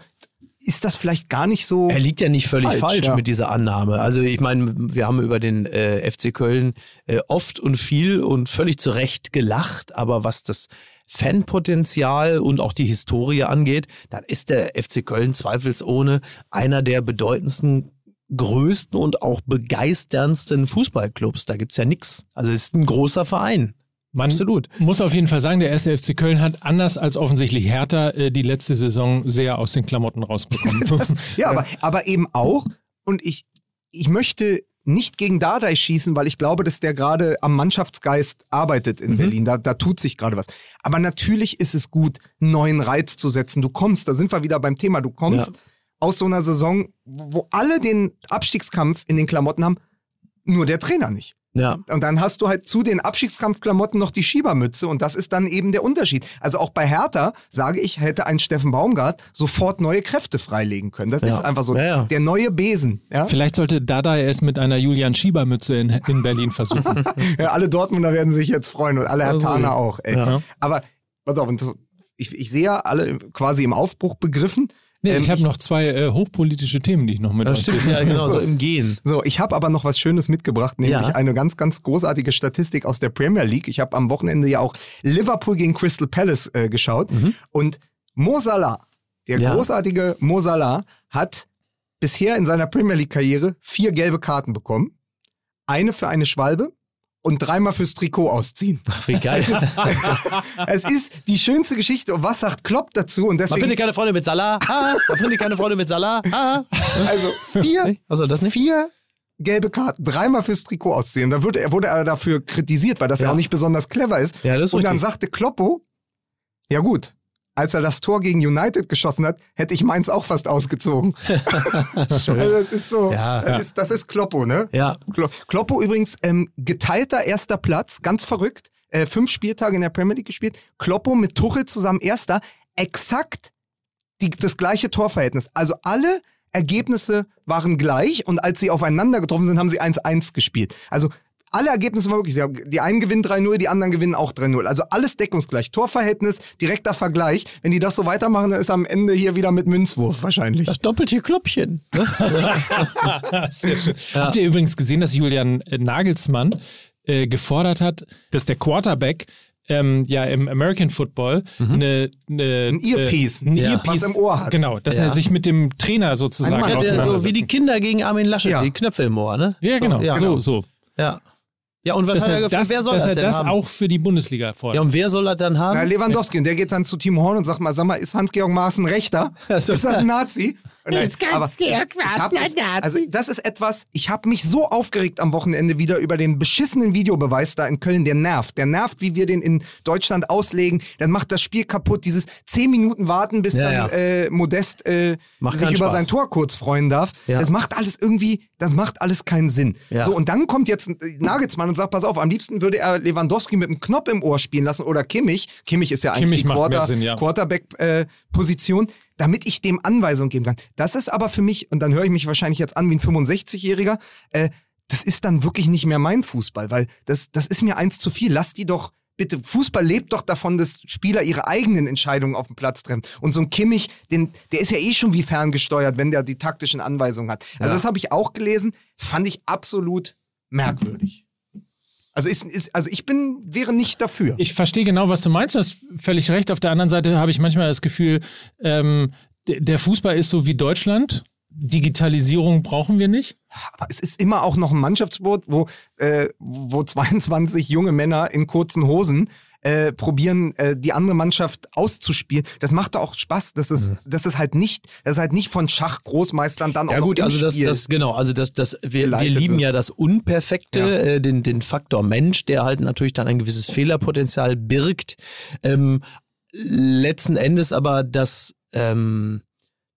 ist das vielleicht gar nicht so. Er liegt ja nicht völlig falsch, Falsch, ja. mit dieser Annahme. Also ich meine, wir haben über den äh, FC Köln äh, oft und viel und völlig zu Recht gelacht, aber was das Fanpotenzial und auch die Historie angeht, dann ist der FC Köln zweifelsohne einer der bedeutendsten größten und auch begeisterndsten Fußballclubs. Da gibt's ja nichts. Also es ist ein großer Verein. Man Absolut. muss auf jeden Fall sagen, der erste FC Köln hat anders als offensichtlich Hertha äh, die letzte Saison sehr aus den Klamotten rausbekommen. Ja, aber, aber eben auch, und ich, ich möchte nicht gegen Dardai schießen, weil ich glaube, dass der gerade am Mannschaftsgeist arbeitet in Berlin. Da, da tut sich gerade was. Aber natürlich ist es gut, einen neuen Reiz zu setzen. Du kommst, da sind wir wieder beim Thema, du kommst Ja. aus so einer Saison, wo alle den Abstiegskampf in den Klamotten haben, nur der Trainer nicht. Ja. Und dann hast du halt zu den Abstiegskampfklamotten noch die Schiebermütze und das ist dann eben der Unterschied. Also auch bei Hertha, sage ich, hätte ein Steffen Baumgart sofort neue Kräfte freilegen können. Das Ja. ist einfach so Ja, ja. der neue Besen. Ja? Vielleicht sollte Dada es mit einer Julian Schieber-Mütze in, in Berlin versuchen. ja, alle Dortmunder werden sich jetzt freuen und alle Also, Hertaner auch. Ey. ja. Aber pass auf, ich, ich sehe ja alle quasi im Aufbruch begriffen. Nee, Ähm, ich habe noch zwei äh, hochpolitische Themen, die ich noch mit Das euch stimmt ja genau so im Gehen. So, ich habe aber noch was Schönes mitgebracht, nämlich Ja. eine ganz, ganz großartige Statistik aus der Premier League. Ich habe am Wochenende ja auch Liverpool gegen Crystal Palace äh, geschaut und Mo Salah, der Ja. großartige Mo Salah, hat bisher in seiner Premier League-Karriere vier gelbe Karten bekommen. Eine für eine Schwalbe und dreimal fürs Trikot ausziehen. Ach, wie geil. es ist die schönste Geschichte. Und was sagt Klopp dazu? Und Man deswegen, findet keine Freunde mit Salah. Ah, man findet keine Freunde mit Salah. Ah. also vier Also das nicht? vier gelbe Karten, dreimal fürs Trikot ausziehen. Da wurde, er wurde er dafür kritisiert, weil das ja. Ja. auch nicht besonders clever ist. Ja, das ist Und dann richtig. sagte Kloppo, ja gut, als er das Tor gegen United geschossen hat, hätte ich meins auch fast ausgezogen. also das ist so, Ja. das, Ist, das ist Kloppo, ne? Ja. Klo- Kloppo übrigens ähm, geteilter erster Platz, ganz verrückt. Äh, fünf Spieltage in der Premier League gespielt. Kloppo mit Tuchel zusammen erster. Exakt die, das gleiche Torverhältnis. Also alle Ergebnisse waren gleich und als sie aufeinander getroffen sind, haben sie 1-1 gespielt. Also alle Ergebnisse waren wirklich, die einen gewinnen 3-0, die anderen gewinnen auch 3-0. Also alles deckungsgleich. Torverhältnis, direkter Vergleich. Wenn die das so weitermachen, dann ist am Ende hier wieder mit Münzwurf wahrscheinlich. Das doppelte Klöppchen. Sehr schön. Habt ihr übrigens gesehen, dass Julian äh, Nagelsmann äh, gefordert hat, dass der Quarterback ähm, ja im American Football eine, eine Ein Earpiece, äh, ein ja, Earpiece was im Ohr hat. Genau, dass Ja. er sich mit dem Trainer sozusagen Mann, Ja, der, so wie die Kinder gegen Armin Laschet, Ja. die Knöpfe im Ohr, ne? ja, genau. So, ja. So, so. Ja. Ja, und was Dass hat er er gefragt? das, Wer soll dass das er denn das haben? auch für die Bundesliga Ja, fordert. und wer soll das dann haben? Na, Lewandowski, und der geht dann zu Timo Horn und sagt mal, sag mal, ist Hans-Georg Maaßen Rechter? Ist das ein Nazi? Ein es- Nazi? Also das ist etwas, ich habe mich so aufgeregt am Wochenende wieder über den beschissenen Videobeweis da in Köln, der nervt. Der nervt, wie wir den in Deutschland auslegen. Dann macht das Spiel kaputt. Dieses 10 Minuten warten, bis Ja, dann ja. Äh, Modest äh, sich über Spaß. sein Tor kurz freuen darf. Ja. Das macht alles irgendwie, das macht alles keinen Sinn. Ja. So, und dann kommt jetzt äh, Nagelsmann und sagt, pass auf, am liebsten würde er Lewandowski mit einem Knopf im Ohr spielen lassen oder Kimmich. Kimmich ist ja eigentlich Kimmich die Quarter, Sinn, ja. Quarterback-Position, damit ich dem Anweisungen geben kann. Das ist aber für mich, und dann höre ich mich wahrscheinlich jetzt an wie ein 65-Jähriger, äh, das ist dann wirklich nicht mehr mein Fußball, weil das, das ist mir eins zu viel. Lass die doch, bitte, Fußball lebt doch davon, dass Spieler ihre eigenen Entscheidungen auf dem Platz treffen. Und so ein Kimmich, den, der ist ja eh schon wie ferngesteuert, wenn der die taktischen Anweisungen hat. Also das habe ich auch gelesen, fand ich absolut merkwürdig. Also, ist, ist, also ich bin, wäre nicht dafür. Ich verstehe genau, was du meinst. Du hast völlig recht. Auf der anderen Seite habe ich manchmal das Gefühl, ähm, der Fußball ist so wie Deutschland. Digitalisierung brauchen wir nicht. Aber es ist immer auch noch ein Mannschaftssport, wo, äh, wo 22 junge Männer in kurzen Hosen äh, probieren, äh, die andere Mannschaft auszuspielen. Das macht doch auch Spaß. Das ist, das ist halt nicht, das ist halt nicht von Schachgroßmeistern dann Ja auch noch gut, im also das, Spiel. das genau, also das, das wir, wir lieben wird. ja das Unperfekte, Ja. äh, den, den Faktor Mensch, der halt natürlich dann ein gewisses Fehlerpotenzial birgt. Ähm, letzten Endes aber das, ähm,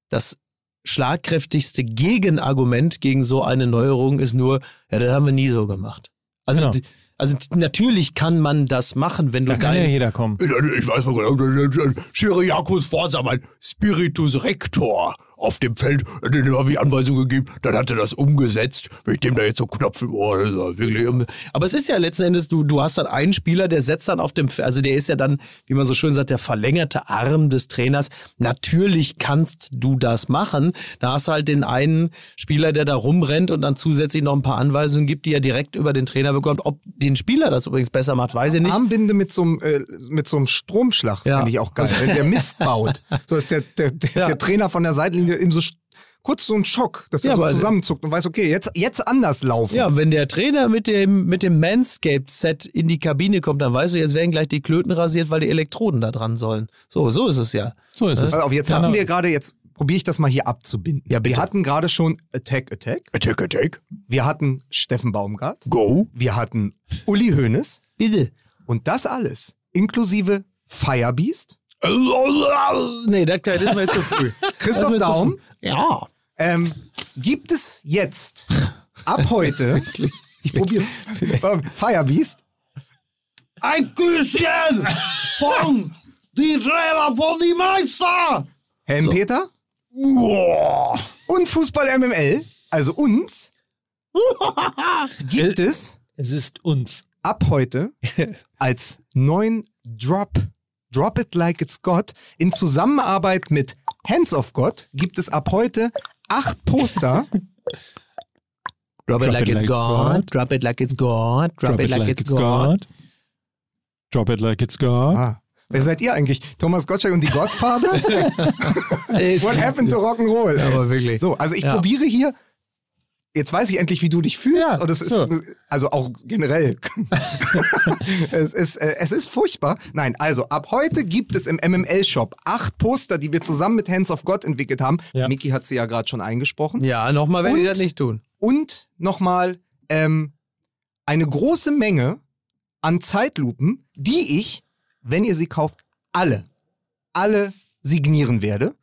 das schlagkräftigste Gegenargument gegen so eine Neuerung ist nur, ja, das haben wir nie so gemacht. Also, Genau. Also natürlich kann man das machen, wenn du Da kann ja jeder kommen. Ich weiß noch genau, Schiriakus Forza, mein Spiritus Rector auf dem Feld, dem habe ich Anweisungen gegeben, dann hat er das umgesetzt. Wenn ich dem da jetzt so Knopf im Ohr, wirklich. Aber es ist ja letzten Endes, du, du hast dann einen Spieler, der setzt dann auf dem, also der ist ja dann, wie man so schön sagt, der verlängerte Arm des Trainers. Natürlich kannst du das machen. Da hast du halt den einen Spieler, der da rumrennt und dann zusätzlich noch ein paar Anweisungen gibt, die er direkt über den Trainer bekommt. Ob den Spieler das übrigens besser macht, weiß ich nicht. Armbinde mit so einem, äh, mit so einem Stromschlag Ja. finde ich auch geil. Wenn der Mist baut. So ist der, der, der, Ja. der Trainer von der Seitenlinie eben so kurz so ein Schock, dass er Ja, so zusammenzuckt und weiß, okay, jetzt, jetzt anders laufen. Ja, wenn der Trainer mit dem, mit dem Manscaped-Set in die Kabine kommt, dann weißt du, jetzt werden gleich die Klöten rasiert, weil die Elektroden da dran sollen. So, so ist es ja. So ist es. Pass auf, jetzt Genau. hatten wir gerade, jetzt probiere ich das mal hier abzubinden. Ja, bitte. Wir hatten gerade schon Attack Attack. Attack, attack, Wir hatten Steffen Baumgart. go. Wir hatten Uli Hoeneß. Bitte. Und das alles inklusive Firebeast, Nee, das das ist mir zu früh. Das ist Christoph zu Daum. Ja. Ähm, gibt es jetzt ab heute, ich probiere, Firebeast, Ein Küsschen von die Trainer von die Meister. Helmpeter Boah. und Fußball MML, also uns, gibt es Es ist uns. ab heute als neuen Drop, Drop It Like It's Got, in Zusammenarbeit mit Hands of God gibt es ab heute acht Poster. Drop it like it's gone. Drop it like it's gone. Drop it like it's gone. Drop it like it's. Ah. Wer seid ihr eigentlich? Thomas Gottschalk und die Godfathers? What happened to Rock'n'Roll? Aber wirklich. So, also ich Ja. probiere hier. Jetzt weiß ich endlich, wie du dich fühlst. Ja, und es ist, so. also auch generell. es, ist, äh, es ist furchtbar. Nein, also ab heute gibt es im MML-Shop acht Poster, die wir zusammen mit Hands of God entwickelt haben. Ja. Miki hat sie ja gerade schon eingesprochen. Ja, nochmal, wenn die Und- das nicht tun. Und nochmal ähm, eine große Menge an Zeitlupen, die ich, wenn ihr sie kauft, alle, alle signieren werde.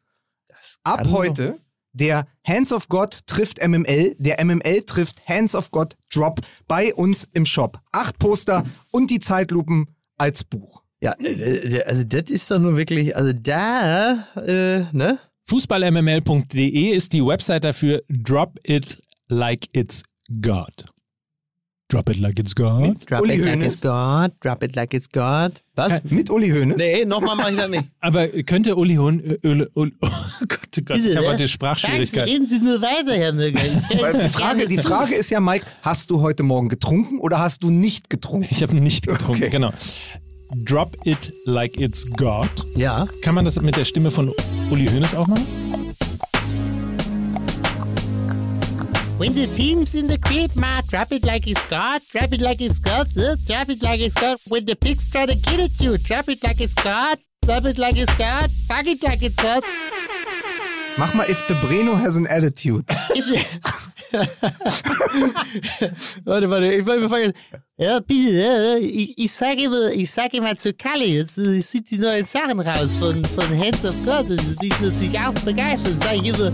Ab heute der Hands of God trifft MML, der MML trifft Hands of God Drop bei uns im Shop. Acht Poster und die Zeitlupen als Buch. Ja, äh, also das ist doch nur wirklich, also da, äh, ne? Fußballmml.de ist die Website dafür. Drop it like it's God. Drop it like it's God. Drop Uli it like Hoeneß. it's God, drop it like it's God. Was? Mit Uli Hoeneß. Nee, nochmal mache ich das nicht. Aber könnte Uli. Äh, Uli, oh Gott, oh Gott, ich habe heute Sprachschwierigkeiten. reden Sie nur weiter, Herr die Frage, die Frage ist ja, Mike, hast du heute Morgen getrunken oder hast du nicht getrunken? Ich habe nicht getrunken, Okay. genau. Drop it like it's God. Ja. Kann man das mit der Stimme von Uli Hoeneß auch machen? When the pigs in the crib, ma, drop it like it's God, drop it like it's God, uh, drop it like it's God. When the pigs try to get at you, drop it like it's God, drop it like it's God, fuck it like it's God. Mach mal If the Breno has an attitude. Warte, warte, ich wollte fangen. Ja, bitte, ja, ich, ich sage immer, ich sage immer zu Kalle, jetzt äh, sind die neuen Sachen raus von, von Hands of God und da bin ich natürlich auch begeistert. Sage ich immer,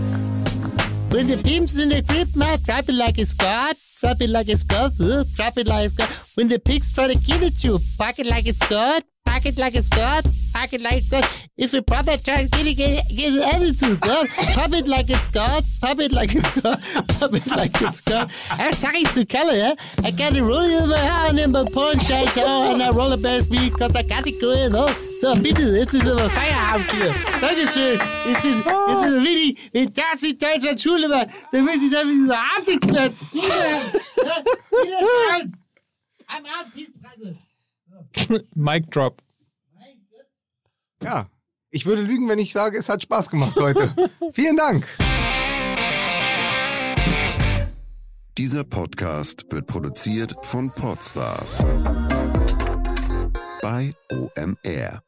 when the pigs in the crib, ma, drop it like it's God, drop it like it's God, drop it like it's God. When the pigs try to kill at you, pack it like it's God, pack it like it's God, pack it like God. If your brother tries to get, get, an attitude, huh? pop it like it's God, pop it like it's God, pop it like it's God. Ja, sag ich zu Kalle, ja? I got a roll in my hand in my punch, go, and I roll a best beat, cause I got it going, oh. So, bitte, jetzt ist aber Feierabend hier. Dankeschön. Jetzt ist, jetzt ist Willi, wenn das in Deutschland Schule war, dann will ich damit überhaupt nichts mehr zu tun haben. Am Abend, Peace, Mic drop. Ja, ich würde lügen, wenn ich sage, es hat Spaß gemacht heute. Vielen Dank. Dieser Podcast wird produziert von Podstars bei OMR.